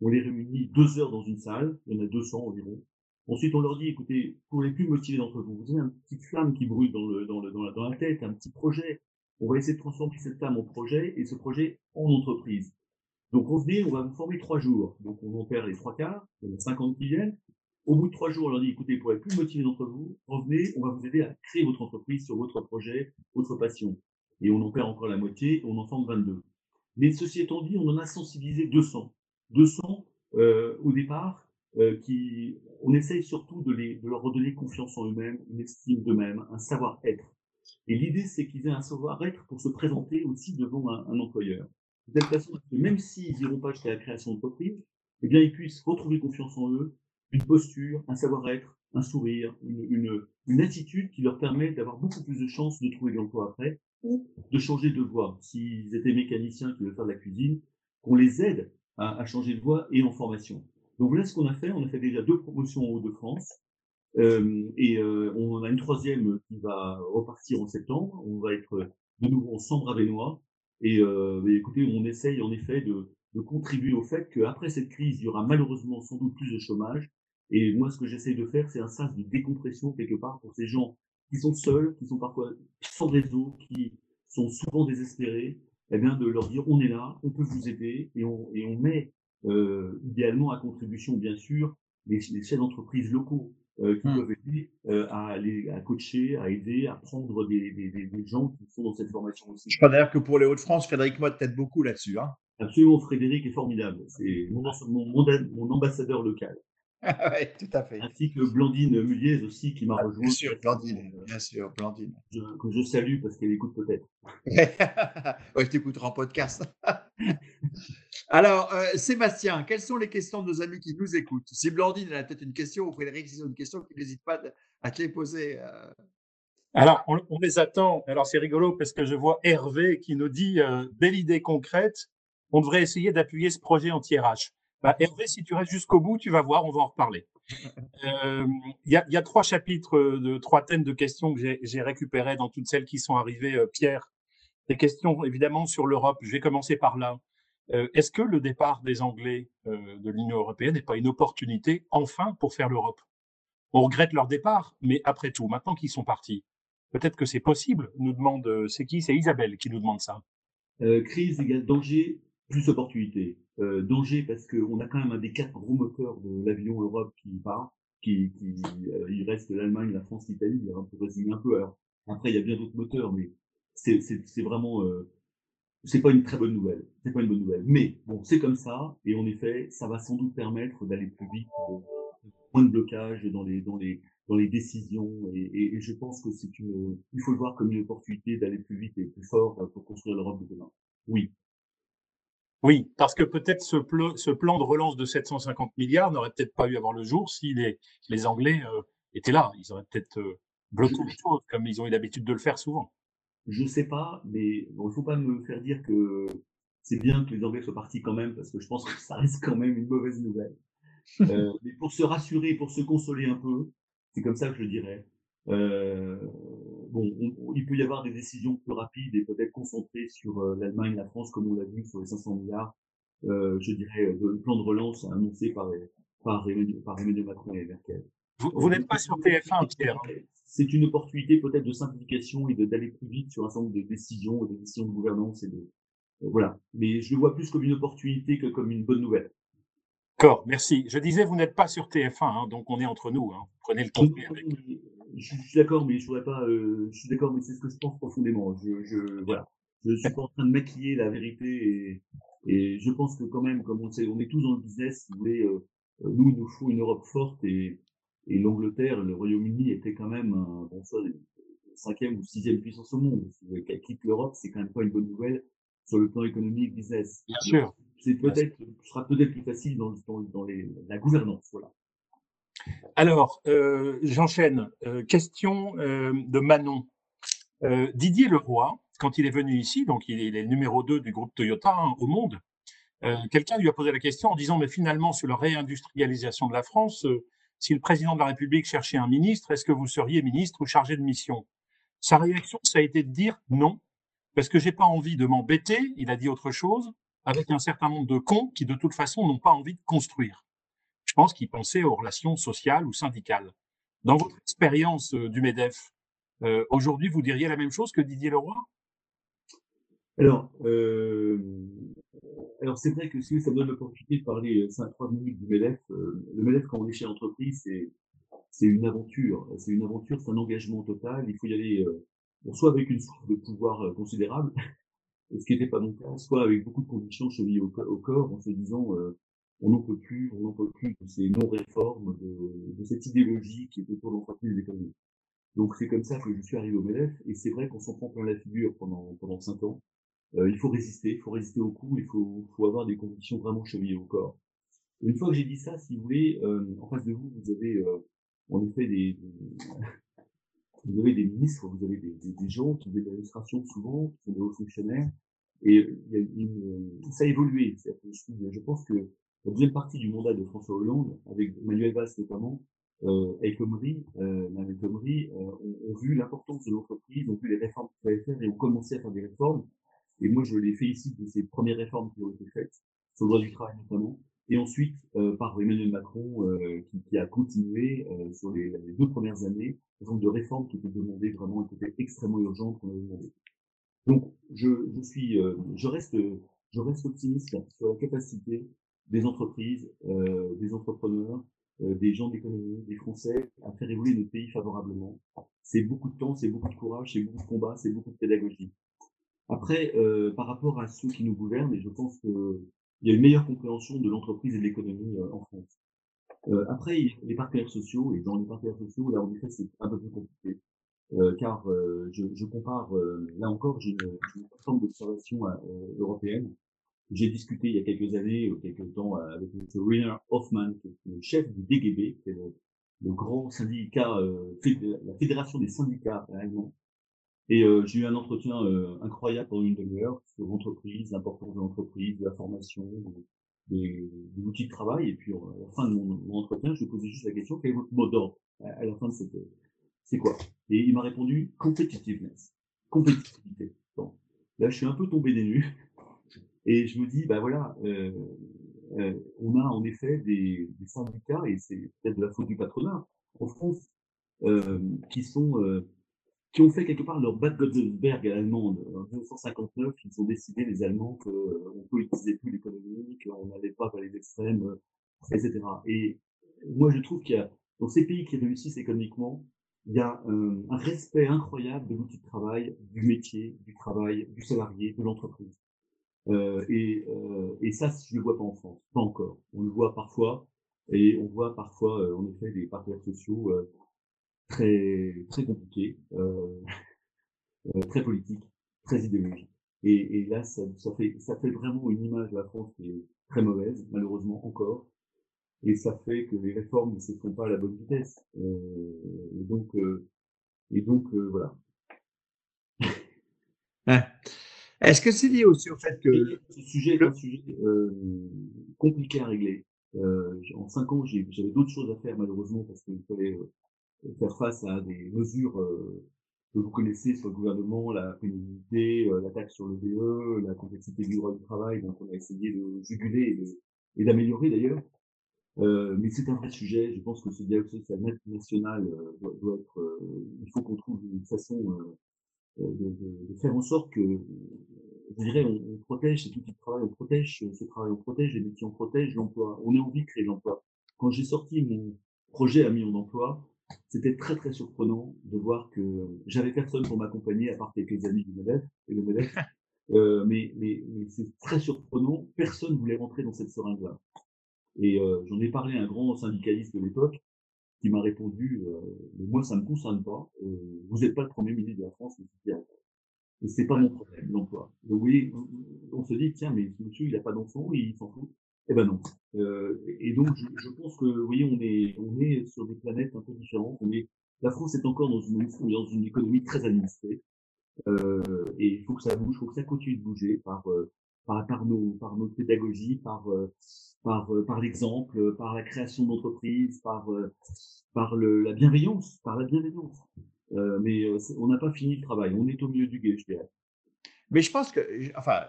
On les réunit deux heures dans une salle, il y en a 200 environ. Ensuite, on leur dit, écoutez, pour les plus motivés d'entre vous, vous avez une petite flamme qui brûle dans la tête, un petit projet. On va essayer de transformer cette flamme en projet et ce projet en entreprise. Donc, dit, on va vous former trois jours. Donc, on en perd les trois quarts, il y en a 50 qui viennent. Au bout de trois jours, on leur dit, écoutez, pour être plus motivé d'entre vous, revenez, on va vous aider à créer votre entreprise sur votre projet, votre passion. Et on en perd encore la moitié, on en forme 22. Mais ceci étant dit, on en a sensibilisé 200. 200 euh, au départ, euh, qui, on essaye surtout de, leur redonner confiance en eux-mêmes, une estime d'eux-mêmes, un savoir-être. Et l'idée, c'est qu'ils aient un savoir-être pour se présenter aussi devant un employeur. De telle façon que même s'ils n'iront pas jusqu'à la création d'entreprise, eh bien, ils puissent retrouver confiance en eux, une posture, un savoir-être, un sourire, une, attitude qui leur permet d'avoir beaucoup plus de chances de trouver de l'emploi après ou de changer de voie. S'ils étaient mécaniciens qui veulent faire de la cuisine, qu'on les aide à, changer de voie et en formation. Donc voilà ce qu'on a fait. On a fait déjà deux promotions en Hauts-de-France. Euh, et euh, on en a une troisième qui va repartir en septembre. On va être de nouveau en sang bravenois. Et euh, écoutez, on essaye en effet de, contribuer au fait qu'après cette crise, il y aura malheureusement sans doute plus de chômage. Et moi, ce que j'essaye de faire, c'est un sens de décompression quelque part pour ces gens qui sont seuls, qui sont parfois sans réseau, qui sont souvent désespérés, eh bien, de leur dire on est là, on peut vous aider, et on, et on met euh, idéalement à contribution, bien sûr, les, les chefs d'entreprise locaux euh, qui mmh. peuvent aider euh, à, aller, à coacher, à aider, à prendre des, des, des, gens qui sont dans cette formation aussi. Je crois d'ailleurs que pour les Hauts-de-France, Frédéric Mott t'aide beaucoup là-dessus. Hein Absolument, Frédéric est formidable. C'est mon, mon, mon, ambassadeur local. oui, tout à fait. Ainsi que Blandine Muliez aussi qui m'a ah, rejoint. Bien sûr, Blandine, bien sûr, Blandine. que je salue parce qu'elle écoute peut-être. oui, je t'écouterai en podcast. Alors, euh, Sébastien, quelles sont les questions de nos amis qui nous écoutent? Si Blandine elle a peut-être une question ou Frédéric, s'ils ont une question, qu'ils n'hésitent pas à te les poser. Euh. Alors, on, les attend. Alors, c'est rigolo parce que je vois Hervé qui nous dit euh, belle idée concrète, on devrait essayer d'appuyer ce projet anti-RH. Bah, Hervé, si tu restes jusqu'au bout, tu vas voir, on va en reparler. Euh, il y, a, y, a, trois chapitres de trois thèmes de questions que j'ai récupérés dans toutes celles qui sont arrivées. Euh, Pierre, des questions évidemment sur l'Europe. Je vais commencer par là. Euh, Est-ce que le départ des Anglais euh, de l'Union européenne n'est pas une opportunité enfin pour faire l'Europe? On regrette leur départ, mais après tout, maintenant qu'ils sont partis, peut-être que c'est possible. Nous demande, euh, c'est qui? C'est Isabelle qui nous demande ça. crise égale danger plus opportunité. Euh, danger parce qu'on a quand même un des quatre gros moteurs de l'avion Europe qui part, qui, qui euh, il reste l'Allemagne, la France, l'Italie, peut résumer un peu. Alors, après, il y a bien d'autres moteurs, mais c'est, vraiment, euh, c'est pas une très bonne nouvelle. C'est pas une bonne nouvelle. Mais bon, c'est comme ça, et en effet, ça va sans doute permettre d'aller plus vite, moins de blocage dans les, dans les, dans les décisions, et, et, je pense que c'est une, il faut le voir comme une opportunité d'aller plus vite et plus fort pour construire l'Europe de demain. Oui. Oui, parce que peut-être ce, ce, plan de relance de 750 milliards n'aurait peut-être pas eu avant le jour si les, les Anglais euh, étaient là. Ils auraient peut-être euh, bloqué les choses comme ils ont eu l'habitude de le faire souvent. Je sais pas, mais bon, il faut pas me faire dire que c'est bien que les Anglais soient partis quand même, parce que je pense que ça reste quand même une mauvaise nouvelle. Euh, mais pour se rassurer, pour se consoler un peu, c'est comme ça que je dirais. Euh, bon, il peut y avoir des décisions plus rapides et peut-être concentrées sur euh, l'Allemagne, la France, comme on l'a vu sur les 500 milliards, euh, je dirais, de plan de relance annoncé par, par, par Emmanuel Macron et Merkel. Vous, vous n'êtes pas sur TF1, Pierre. C'est une opportunité peut-être de simplification et d'aller plus vite sur un certain nombre de décisions, des décisions de gouvernance et de voilà. Mais je le vois plus comme une opportunité que comme une bonne nouvelle. D'accord, merci. Je disais, vous n'êtes pas sur TF1, hein, donc on est entre nous. Hein. Prenez le temps. Avec je, suis d'accord, mais je voudrais pas. Euh, je suis d'accord, mais c'est ce que je pense profondément. Je, je voilà, je suis pas en train de maquiller la vérité et, et je pense que quand même, comme on sait, on est tous dans le business. Si vous voulez, euh, nous, il nous faut une Europe forte et, et l'Angleterre, le Royaume-Uni était quand même un, bon, ça, cinquième ou sixième puissance au monde. Qu'elle quitte l'Europe, c'est quand même pas une bonne nouvelle sur le plan économique, business. Bien sûr. C'est peut-être, sera peut-être plus facile dans, dans, dans les, la gouvernance, voilà. Alors, euh, j'enchaîne. Euh, question euh, de Manon. Didier Leroy, quand il est venu ici, donc il est, numéro 2 du groupe Toyota hein, au monde, quelqu'un lui a posé la question en disant, mais finalement, sur la réindustrialisation de la France, si le président de la République cherchait un ministre, est-ce que vous seriez ministre ou chargé de mission? Sa réaction, ça a été de dire non, parce que j'ai pas envie de m'embêter, il a dit autre chose, avec un certain nombre de cons qui, de toute façon, n'ont pas envie de construire je pense qu'il pensait aux relations sociales ou syndicales. Dans votre expérience euh, du MEDEF, euh, aujourd'hui, vous diriez la même chose que Didier Leroy? Alors, euh, alors c'est vrai que si ça me donne l'opportunité de parler 5-3 minutes du MEDEF, le MEDEF, quand on est chez l'entreprise, c'est, c'est une aventure. C'est une aventure, c'est un engagement total. Il faut y aller soit avec une source de pouvoir considérable, ce qui n'était pas mon cas, soit avec beaucoup de conditions chevillées au, corps, en se disant on n'en peut plus, on n'en peut plus de ces non-réformes, de, de, cette idéologie qui est autour de l'entreprise économiques. Donc c'est comme ça que je suis arrivé au MEDEF, et c'est vrai qu'on s'en prend plein la figure pendant pendant cinq ans. Euh, il faut résister, il faut résister au coup, il faut, faut avoir des conditions vraiment chevillées au corps. Une fois que j'ai dit ça, si vous voulez, euh, en face de vous, vous avez euh, en effet des, vous avez des ministres, vous avez des, des, gens qui ont des administrations souvent, qui sont des hauts fonctionnaires, et il y a une, ça a évolué. Je pense que la deuxième partie du mandat de François Hollande, avec Manuel Valls notamment, euh, El Khomri, euh, euh, ont, vu l'importance de l'entreprise, ont vu les réformes qu'il fallait faire et ont commencé à faire des réformes. Et moi, je les félicite de ces premières réformes qui ont été faites, sur le droit du travail notamment. Et ensuite, euh, par Emmanuel Macron, euh, qui, qui, a continué euh, sur les, deux premières années, un certain de réformes qui étaient demandées vraiment, qui étaient extrêmement urgentes qu'on avait demandé. Donc, je, je suis, je reste, je reste optimiste sur la capacité des entreprises, des entrepreneurs, des gens d'économie, des Français à faire évoluer notre pays favorablement. C'est beaucoup de temps, c'est beaucoup de courage, c'est beaucoup de combat, c'est beaucoup de pédagogie. Après, euh, par rapport à ceux qui nous gouvernent, et je pense qu'il y a une meilleure compréhension de l'entreprise et de l'économie euh, en France. Euh, après, les partenaires sociaux, et dans les partenaires sociaux, là, en effet, c'est un peu plus compliqué. Euh, car euh, je, compare, euh, là encore, j'ai une, une plateforme d'observation européenne. J'ai discuté il y a quelques années, quelques temps, avec M. Rainer Hoffman, le chef du DGB, qui est le, grand syndicat, la fédération des syndicats allemands, et euh, j'ai eu un entretien euh, incroyable pendant une demi-heure sur l'entreprise, l'importance de l'entreprise, de la formation, des, des, outils de travail. Et puis, euh, à la fin de mon, mon entretien, je lui posais juste la question, quel est votre mot d'ordre à, la fin de cette... C'est quoi? Et il m'a répondu, competitiveness, compétitivité. Bon. Là, je suis un peu tombé des nues. Et je me dis, bah voilà, euh, euh, on a en effet des, des syndicats, et c'est peut-être de la faute du patronat, en France, euh, qui sont qui ont fait quelque part leur Bad Godesberg allemande. En 1959, ils ont décidé, les Allemands, qu'on ne politisait plus l'économie, qu'on n'allait pas vers les extrêmes, euh, etc. Et moi, je trouve qu'il y a, dans ces pays qui réussissent économiquement, il y a un respect incroyable de l'outil de travail, du métier, du travail, du salarié, de l'entreprise. Euh, et, euh, et, ça, je ne le vois pas en France, pas encore. On le voit parfois, et on voit parfois, euh, en effet, des partenaires sociaux euh, très, très compliqué, euh, euh, très politique, très idéologique. Et, et là, ça, ça, fait, ça fait vraiment une image de la France qui est très mauvaise, malheureusement encore. Et ça fait que les réformes ne se font pas à la bonne vitesse. Et donc, et donc voilà. Hein. Est-ce que c'est lié aussi au fait que ce sujet est un sujet euh, compliqué à régler euh, En cinq ans, j'avais d'autres choses à faire malheureusement parce qu'il fallait faire face à des mesures euh, que vous connaissez sur le gouvernement, la pénibilité, euh, la taxe sur le VE, la complexité du droit du travail, donc on a essayé de juguler et d'améliorer d'ailleurs. Euh, mais c'est un vrai sujet. Je pense que ce dialogue social national euh, doit, doit, être. Euh, il faut qu'on trouve une façon de, de, faire en sorte que, je dirais, on, on protège cet outil de travail, on protège ce travail, on protège les métiers, on protège l'emploi. On a envie de créer l'emploi. Quand j'ai sorti mon projet à million d'emplois, c'était très très surprenant de voir que j'avais personne pour m'accompagner à part quelques amis du MEDEF et le MEDEF. Euh, mais, mais, mais c'est très surprenant, personne voulait rentrer dans cette seringue-là. Et euh, j'en ai parlé à un grand syndicaliste de l'époque qui m'a répondu euh, mais moi ça me concerne pas, euh, vous n'êtes pas le premier ministre de la France, et c'est pas mon problème l'emploi. Donc oui, on se dit tiens mais monsieur il a pas d'enfant, il s'en fout. Eh ben non. Euh, et donc, je, je, pense que, vous voyez, on est, on est sur des planètes un peu différentes. On est, la France est encore dans une, dans une économie très administrée. Euh, et il faut que ça bouge, il faut que ça continue de bouger par, par, par, nos, par notre pédagogie, par, par, euh, par l'exemple, par la création d'entreprises, par, par le, la bienveillance, par la bienveillance. mais on n'a pas fini le travail. On est au milieu du guet, je dirais. Mais je pense que, enfin,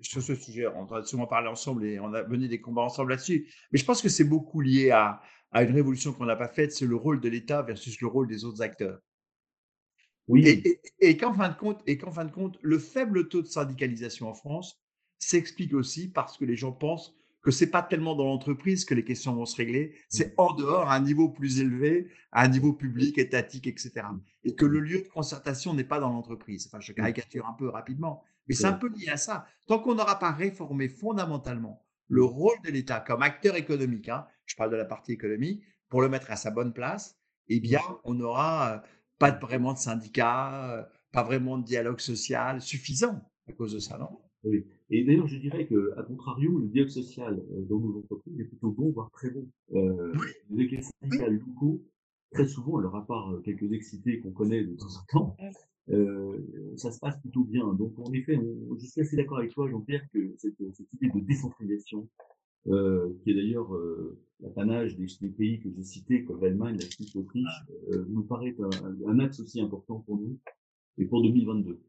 sur ce sujet, on a souvent parlé ensemble et on a mené des combats ensemble là-dessus. Mais je pense que c'est beaucoup lié à, à une révolution qu'on n'a pas faite, c'est le rôle de l'État versus le rôle des autres acteurs. Oui. Et, et, et qu'en fin de compte, et qu'en fin de compte, le faible taux de syndicalisation en France s'explique aussi parce que les gens pensent que c'est pas tellement dans l'entreprise que les questions vont se régler, c'est en dehors, à un niveau plus élevé, à un niveau public, étatique, etc. Et que le lieu de concertation n'est pas dans l'entreprise. Enfin, je caricature un peu rapidement, mais c'est un peu lié à ça. Tant qu'on n'aura pas réformé fondamentalement le rôle de l'État comme acteur économique, hein, je parle de la partie économique, pour le mettre à sa bonne place, eh bien, on n'aura euh, pas vraiment de syndicats, euh, pas vraiment de dialogue social suffisant à cause de ça, non? Oui. Et d'ailleurs, je dirais que, à contrario, le dialogue social euh, dans nos entreprises est plutôt bon, voire très bon. Euh, oui. Les syndicats locaux, très souvent, alors à part euh, quelques excités qu'on connaît de temps en temps, euh, ça se passe plutôt bien. Donc, en effet, on, je suis assez d'accord avec toi, Jean-Pierre, que cette, cette, idée de décentralisation qui est d'ailleurs l'apanage des, des, pays que j'ai cités, comme l'Allemagne, la Suisse, l'Autriche, nous paraît un, un, axe aussi important pour nous et pour 2022.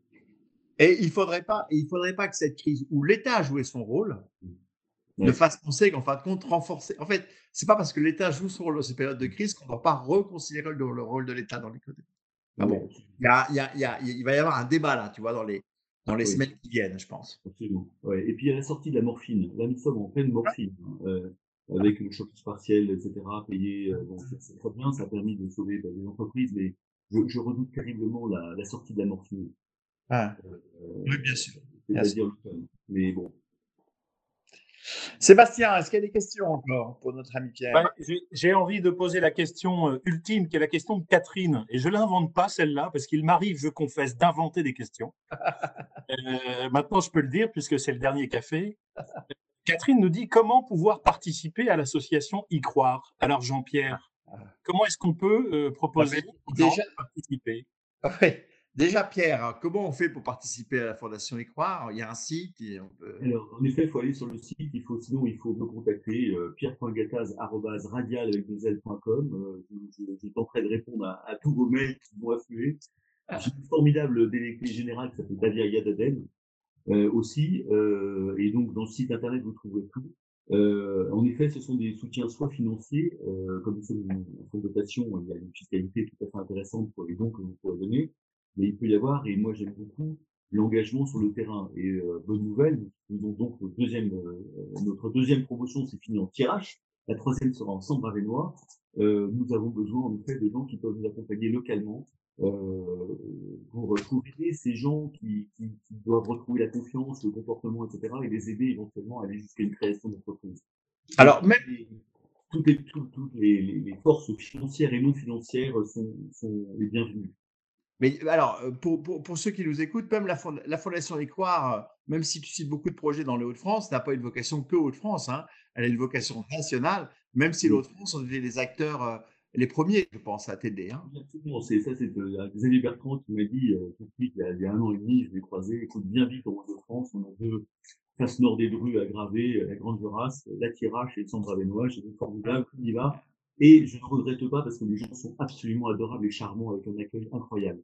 Et il faudrait pas, il faudrait pas que cette crise où l'État a joué son rôle ne fasse penser qu'en fin de compte renforcer. En fait, c'est pas parce que l'État joue son rôle dans ces périodes de crise qu'on ne doit pas reconsidérer le, rôle de l'État dans l'économie. Ah bon, il, y a, il, y a, il, va y avoir un débat là, tu vois, dans les dans les semaines qui viennent, je pense. Absolument. Ouais. Et puis il y a la sortie de la morphine. Là, nous sommes en pleine morphine. Hein, euh, avec le chômage partiel, etc., payé, euh, bon, c'est très bien, ça a permis de sauver bah, les entreprises, mais je, je redoute terriblement la, la, sortie de la morphine. Ah. Euh, oui, bien sûr. Mais bon, Sébastien, est-ce qu'il y a des questions encore pour notre ami Pierre? Ben, J'ai envie de poser la question euh, ultime, qui est la question de Catherine. Et je ne l'invente pas, celle-là, parce qu'il m'arrive, je confesse, d'inventer des questions. euh, maintenant, je peux le dire, puisque c'est le dernier café. Catherine nous dit comment pouvoir participer à l'association Y Croire. Alors, Jean-Pierre, ah. comment est-ce qu'on peut euh, proposer déjà participer? Oui. Déjà, Pierre, comment on fait pour participer à la Fondation Y Croire Il y a un site Alors, En effet, il faut aller sur le site. Il faut, sinon, il faut me contacter euh, pierre.gataz.radial avec des euh, je, je, tenterai de répondre à, tous vos mails qui vont affluer. Ah. J'ai une formidable délégué général qui s'appelle Davia Yadaden euh, aussi. Euh, et donc, dans le site internet, vous trouverez tout. Euh, en effet, ce sont des soutiens soit financiers, euh, comme nous sommes une fonds de dotation, il y a une fiscalité tout à fait intéressante pour les dons que vous pouvez donner mais il peut y avoir, et moi j'aime beaucoup, l'engagement sur le terrain. Et euh, bonne nouvelle, nous avons donc notre deuxième, euh, notre deuxième promotion s'est finie en tirage. La troisième sera en sambre avenois. Euh, nous avons besoin en effet de gens qui peuvent nous accompagner localement euh, pour, pour aider ces gens qui, qui, qui, doivent retrouver la confiance, le comportement, etc. et les aider éventuellement à aller jusqu'à une création d'entreprise. Alors même toutes, les, toutes, les, les, forces financières et non financières sont, sont les bienvenues. Mais alors, euh, pour, pour, pour, ceux qui nous écoutent, même la, la Fondation Y Croire, euh, même si tu cites beaucoup de projets dans les Hauts-de-France, n'a pas une vocation que Hauts-de-France. Hein. Elle a une vocation nationale, même si les Hauts-de-France ont été les acteurs euh, les premiers, je pense, à t'aider. Hein. Absolument, c'est ça, c'est Xavier Bertrand qui m'a dit tout de suite, il y, a, un an et demi, je l'ai croisé, écoute bien vite en Hauts-de-France, on a deux face nord des Drues à Gravé, la Grande Jurasse, la Tirache et le Centre Avenois, j'ai dit formidable, on y va. Et je ne regrette pas parce que les gens sont absolument adorables et charmants avec un accueil incroyable.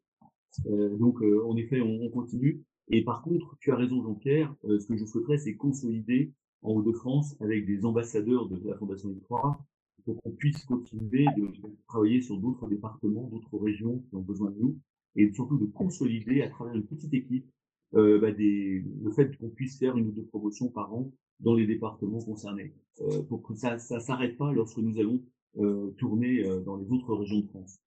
Euh, donc, euh, en effet, on, on, continue. Et par contre, tu as raison, Jean-Pierre, euh, ce que je souhaiterais, c'est consolider en Haut-de-France avec des ambassadeurs de la Fondation Victoire pour qu'on puisse continuer de, travailler sur d'autres départements, d'autres régions qui ont besoin de nous, et surtout de consolider à travers une petite équipe euh, bah des, le fait qu'on puisse faire une ou deux promotions par an dans les départements concernés, euh, pour que ça ne s'arrête pas lorsque nous allons tourner dans les autres régions de France.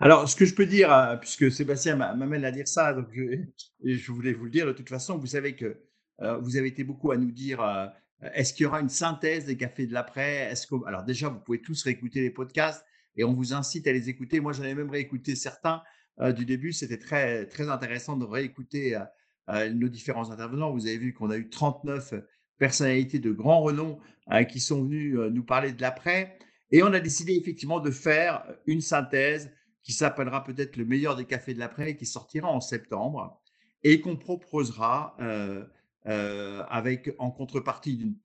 Alors, ce que je peux dire, euh, puisque Sébastien m'amène à dire ça, donc je, voulais vous le dire de toute façon, vous savez que euh, vous avez été beaucoup à nous dire euh, est-ce qu'il y aura une synthèse des cafés de l'après? Alors déjà vous pouvez tous réécouter les podcasts et on vous incite à les écouter. Moi, j'en ai même réécouté certains du début. C'était très très intéressant de réécouter nos différents intervenants. Vous avez vu qu'on a eu 39 personnalités de grand renom qui sont venues nous parler de l'après. Et on a décidé effectivement de faire une synthèse qui s'appellera peut-être le meilleur des cafés de l'après, qui sortira en septembre et qu'on proposera euh, euh, avec en contrepartie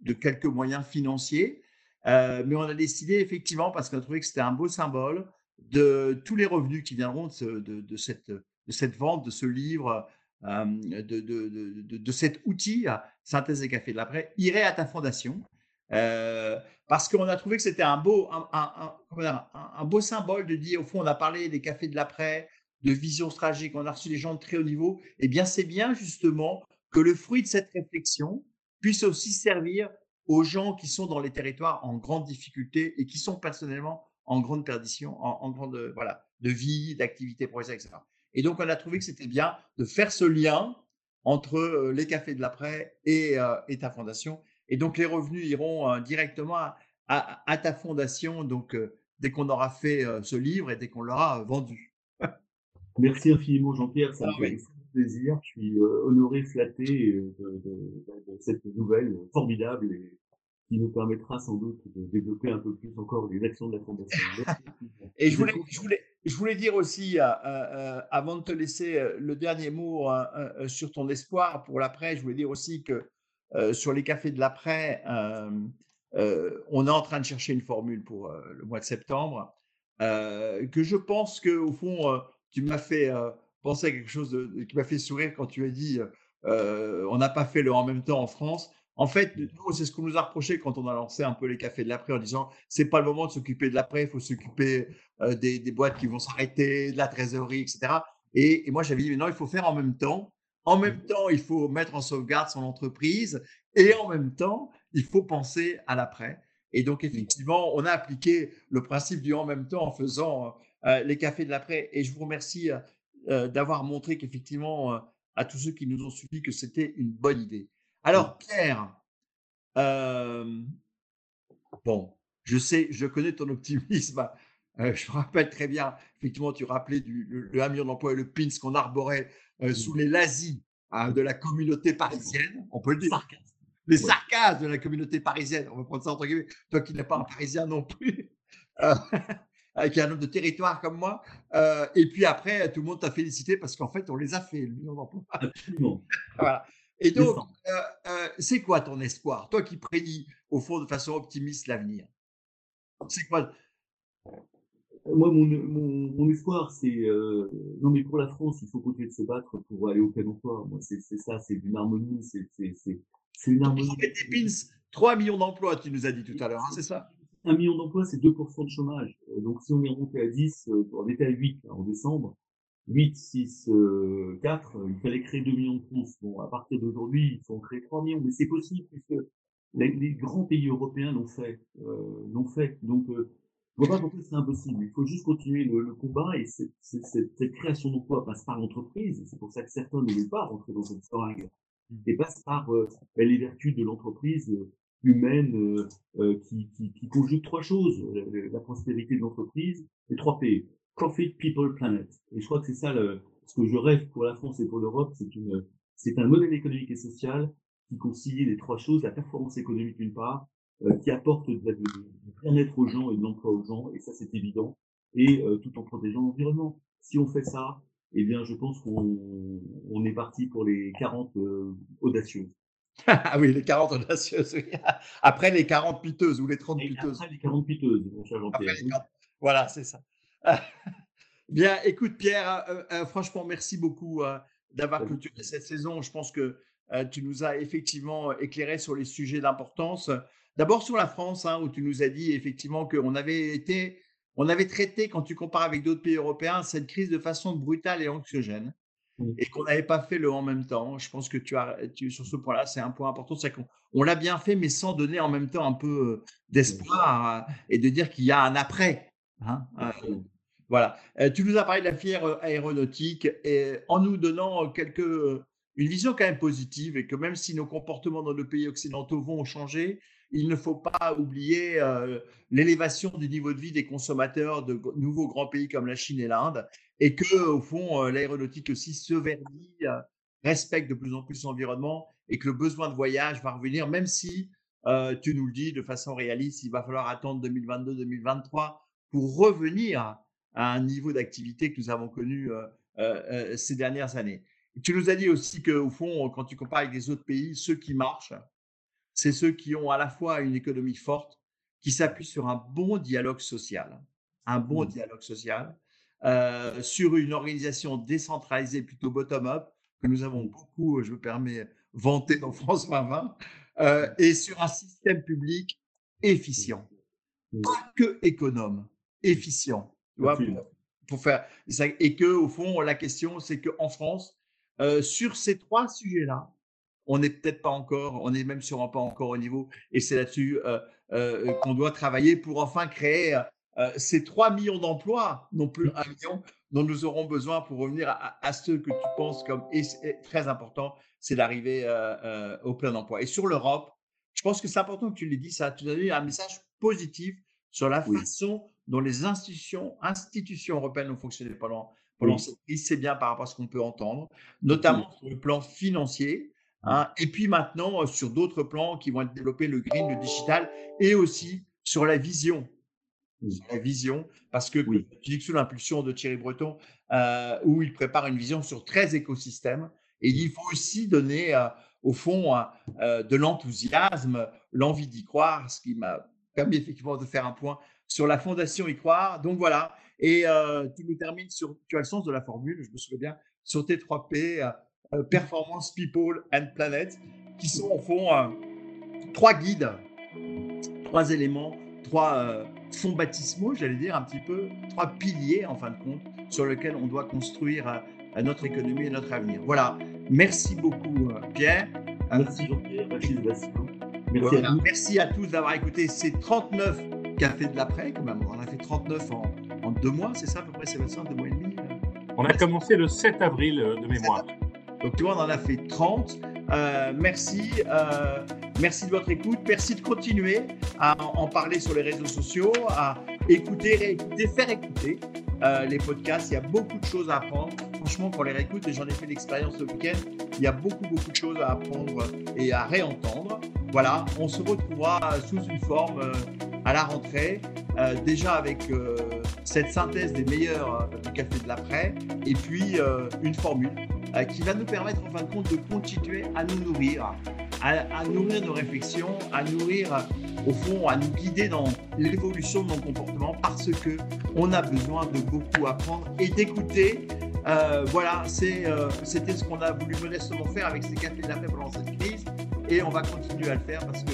de quelques moyens financiers. Euh, mais on a décidé effectivement, parce qu'on a trouvé que c'était un beau symbole, de tous les revenus qui viendront de, cette, de cette, vente, de ce livre, de, cet outil, Synthèse des cafés de l'après, iraient à ta fondation. Euh, parce qu'on a trouvé que c'était un beau, un, beau symbole de dire, au fond, on a parlé des cafés de l'après, de vision stratégique, on a reçu des gens de très haut niveau. Eh bien, c'est bien justement que le fruit de cette réflexion puisse aussi servir aux gens qui sont dans les territoires en grande difficulté et qui sont personnellement en grande perdition, en, grande voilà, de vie, d'activité professionnelle, etc. Et donc, on a trouvé que c'était bien de faire ce lien entre euh, les cafés de l'après et, euh, et ta fondation et donc, les revenus iront euh, directement à, ta fondation, donc euh, dès qu'on aura fait euh, ce livre et dès qu'on l'aura vendu. Merci infiniment, Jean-Pierre. Ça me ah fait plaisir. Je suis honoré, flatté de, de, cette nouvelle formidable et qui nous permettra sans doute de développer un peu plus encore les actions de la Fondation. et je voulais, je, voulais, je voulais dire aussi, avant de te laisser le dernier mot sur ton espoir pour l'après, je voulais dire aussi que sur les cafés de l'après, on est en train de chercher une formule pour le mois de septembre, que je pense que au fond, tu m'as fait penser à quelque chose qui m'a fait sourire quand tu as dit on n'a pas fait le en même temps en France. En fait, nous, c'est ce qu'on nous a reproché quand on a lancé un peu les cafés de l'après en disant c'est pas le moment de s'occuper de l'après, il faut s'occuper des, boîtes qui vont s'arrêter, de la trésorerie, etc. Et, et moi, j'avais dit mais non, il faut faire en même temps. En même temps, il faut mettre en sauvegarde son entreprise et en même temps, il faut penser à l'après. Et donc, effectivement, on a appliqué le principe du en même temps en faisant les cafés de l'après. Et je vous remercie d'avoir montré qu'effectivement, à tous ceux qui nous ont suivis, que c'était une bonne idée. Alors, Pierre, bon, je sais, je connais ton optimisme. Je me rappelle très bien, effectivement, tu rappelais du, le, 1 million d'emplois et le PINS qu'on arborait sous les lazis hein, de la communauté parisienne, on peut le dire. Les sarcasmes de la communauté parisienne, on va prendre ça entre guillemets. Toi qui n'es pas un parisien non plus, avec un homme de territoire comme moi. et puis après, tout le monde t'a félicité parce qu'en fait, on les a fait, le million d'emplois. Absolument. voilà. Et donc, euh, euh, c'est quoi ton espoir? Toi qui prédis, au fond, de façon optimiste l'avenir? C'est quoi Moi, mon, mon, espoir, c'est. Euh, non, mais pour la France, il faut continuer de se battre pour aller au plein emploi. Moi, c'est ça, c'est une harmonie. C'est une harmonie. 3 millions d'emplois, tu nous as dit tout à l'heure, hein, c'est ça? 1 million d'emplois, c'est 2% de chômage. Donc, si on est remonté à 10, on était à 8 en décembre, 8, 6, 4, il fallait créer 2 millions de plus. Bon, à partir d'aujourd'hui, il faut en créer 3 millions, mais c'est possible puisque les, grands pays européens l'ont fait. Euh, l'ont fait. Donc, euh, je vois pas pourquoi c'est impossible. Il faut juste continuer le, combat et cette, cette, création d'emplois passe par l'entreprise. C'est pour ça que certains ne veulent pas rentrer dans cette seringue. Mmh. Et passe par euh, ben, les vertus de l'entreprise euh, humaine euh, qui, qui, qui conjugue trois choses. La, prospérité de l'entreprise, les trois P. Profit, People, Planet. Et je crois que c'est ça le, ce que je rêve pour la France et pour l'Europe, c'est une, c'est un modèle économique et social qui concilie les trois choses, la performance économique d'une part, euh, qui apporte du bien-être aux gens et de l'emploi aux gens, et ça c'est évident, et euh, tout en protégeant l'environnement. Si on fait ça, eh bien je pense qu'on on est parti pour les 40 euh, audacieuses. ah oui, les 40 audacieuses, oui. Après les 40 piteuses ou les 30 piteuses. Après les 40 piteuses, mon cher Jean-Pierre. Voilà, c'est ça. Bien, écoute Pierre, euh, euh, franchement, merci beaucoup euh, d'avoir clôturé cette saison. Je pense que tu nous as effectivement éclairé sur les sujets d'importance. D'abord sur la France, hein, où tu nous as dit effectivement qu'on avait été, on avait traité, quand tu compares avec d'autres pays européens, cette crise de façon brutale et anxiogène. Et qu'on n'avait pas fait le en même temps. Je pense que tu as, tu, sur ce point-là, c'est un point important. C'est qu'on on, l'a bien fait, mais sans donner en même temps un peu d'espoir et de dire qu'il y a un après. Hein, voilà. Euh, tu nous as parlé de la filière euh, aéronautique et en nous donnant quelques, euh, une vision quand même positive et que même si nos comportements dans nos pays occidentaux vont changer, il ne faut pas oublier l'élévation du niveau de vie des consommateurs de nouveaux grands pays comme la Chine et l'Inde et que au fond l'aéronautique aussi se verdit, respecte de plus en plus l'environnement et que le besoin de voyage va revenir même si tu nous le dis de façon réaliste, il va falloir attendre 2022-2023 pour revenir à un niveau d'activité que nous avons connu euh, euh, euh, ces dernières années. tu nous as dit aussi qu'au fond, quand tu compares avec les autres pays, ceux qui marchent, c'est ceux qui ont à la fois une économie forte, qui s'appuie sur un bon dialogue social, un bon mmh. dialogue social, sur une organisation décentralisée plutôt bottom-up, que nous avons beaucoup, je me permets, vanté dans France 2020, et sur un système public efficient, mmh. pas que économe, efficient pour, faire et que au fond la question c'est qu'en France euh, sur ces trois sujets-là, on n'est peut-être pas encore, on n'est même sûrement pas encore au niveau, et c'est là-dessus euh, euh, qu'on doit travailler pour enfin créer ces 3 millions d'emplois, non plus un million, dont nous aurons besoin pour revenir à, ce que tu penses comme très important, c'est d'arriver au plein emploi. Et sur l'Europe, je pense que c'est important que tu l'aies dit, ça, tu as donné un message positif sur la façon dont les institutions, institutions européennes ont fonctionné pendant, pendant cette crise, c'est bien par rapport à ce qu'on peut entendre, notamment sur le plan financier, hein, et puis maintenant euh, sur d'autres plans qui vont être développés, le green, le digital, et aussi sur la vision. la vision, parce que tu dis que sous l'impulsion de Thierry Breton, euh, où il prépare une vision sur 13 écosystèmes, et il faut aussi donner euh, au fond de l'enthousiasme, l'envie d'y croire, ce qui m'a permis effectivement de faire un point sur la fondation y croire. Donc voilà, et tu nous termines sur, tu as le sens de la formule, je me souviens bien, sur tes 3 P, Performance, People and Planet, qui sont au fond trois guides, trois éléments, trois fonds baptismaux, j'allais dire un petit peu, trois piliers en fin de compte, sur lesquels on doit construire notre économie et notre avenir. Voilà. Merci beaucoup, Pierre. Merci, Jean-Pierre. Merci, à tous. Merci à tous d'avoir écouté ces 39 cafés de l'après, quand même. On a fait 39 en, en deux mois, c'est ça à peu près, Sébastien, deux mois et demi On a commencé le 7 avril de mémoire. Donc, tu vois, on en a fait 30. Euh, merci, euh, merci de votre écoute. Merci de continuer à en parler sur les réseaux sociaux, à écouter, réécouter, faire écouter euh, les podcasts. Il y a beaucoup de choses à apprendre. Franchement, pour les réécoutes, et j'en ai fait l'expérience ce week-end, il y a beaucoup, beaucoup de choses à apprendre et à réentendre. Voilà, on se retrouvera sous une forme à la rentrée, déjà avec cette synthèse des meilleurs du café de l'après, et puis une formule euh, qui va nous permettre en fin de compte de continuer à nous nourrir, à, nourrir nos réflexions, à nourrir au fond, à nous guider dans l'évolution de nos comportements parce que on a besoin de beaucoup apprendre et d'écouter. Euh, voilà, euh, c'était ce qu'on a voulu modestement faire avec ces cafés de la paix pendant cette crise et on va continuer à le faire parce que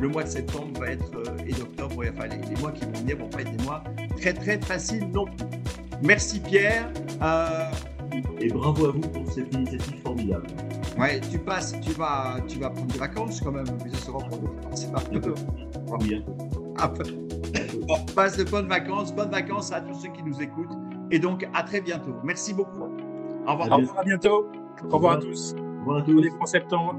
le mois de septembre va être et d'octobre, enfin les, les, mois qui vont venir vont pas être des mois très très faciles non plus. Merci Pierre. Et bravo à vous pour cette initiative formidable. Ouais, tu passes, tu vas, tu vas prendre des vacances quand même, C'est pas Bon, passe de bonnes vacances, bonnes vacances à tous ceux qui nous écoutent. Et donc, à très bientôt. Merci beaucoup. Au revoir. À, bientôt. Au revoir à tous. Au revoir à tous. septembre.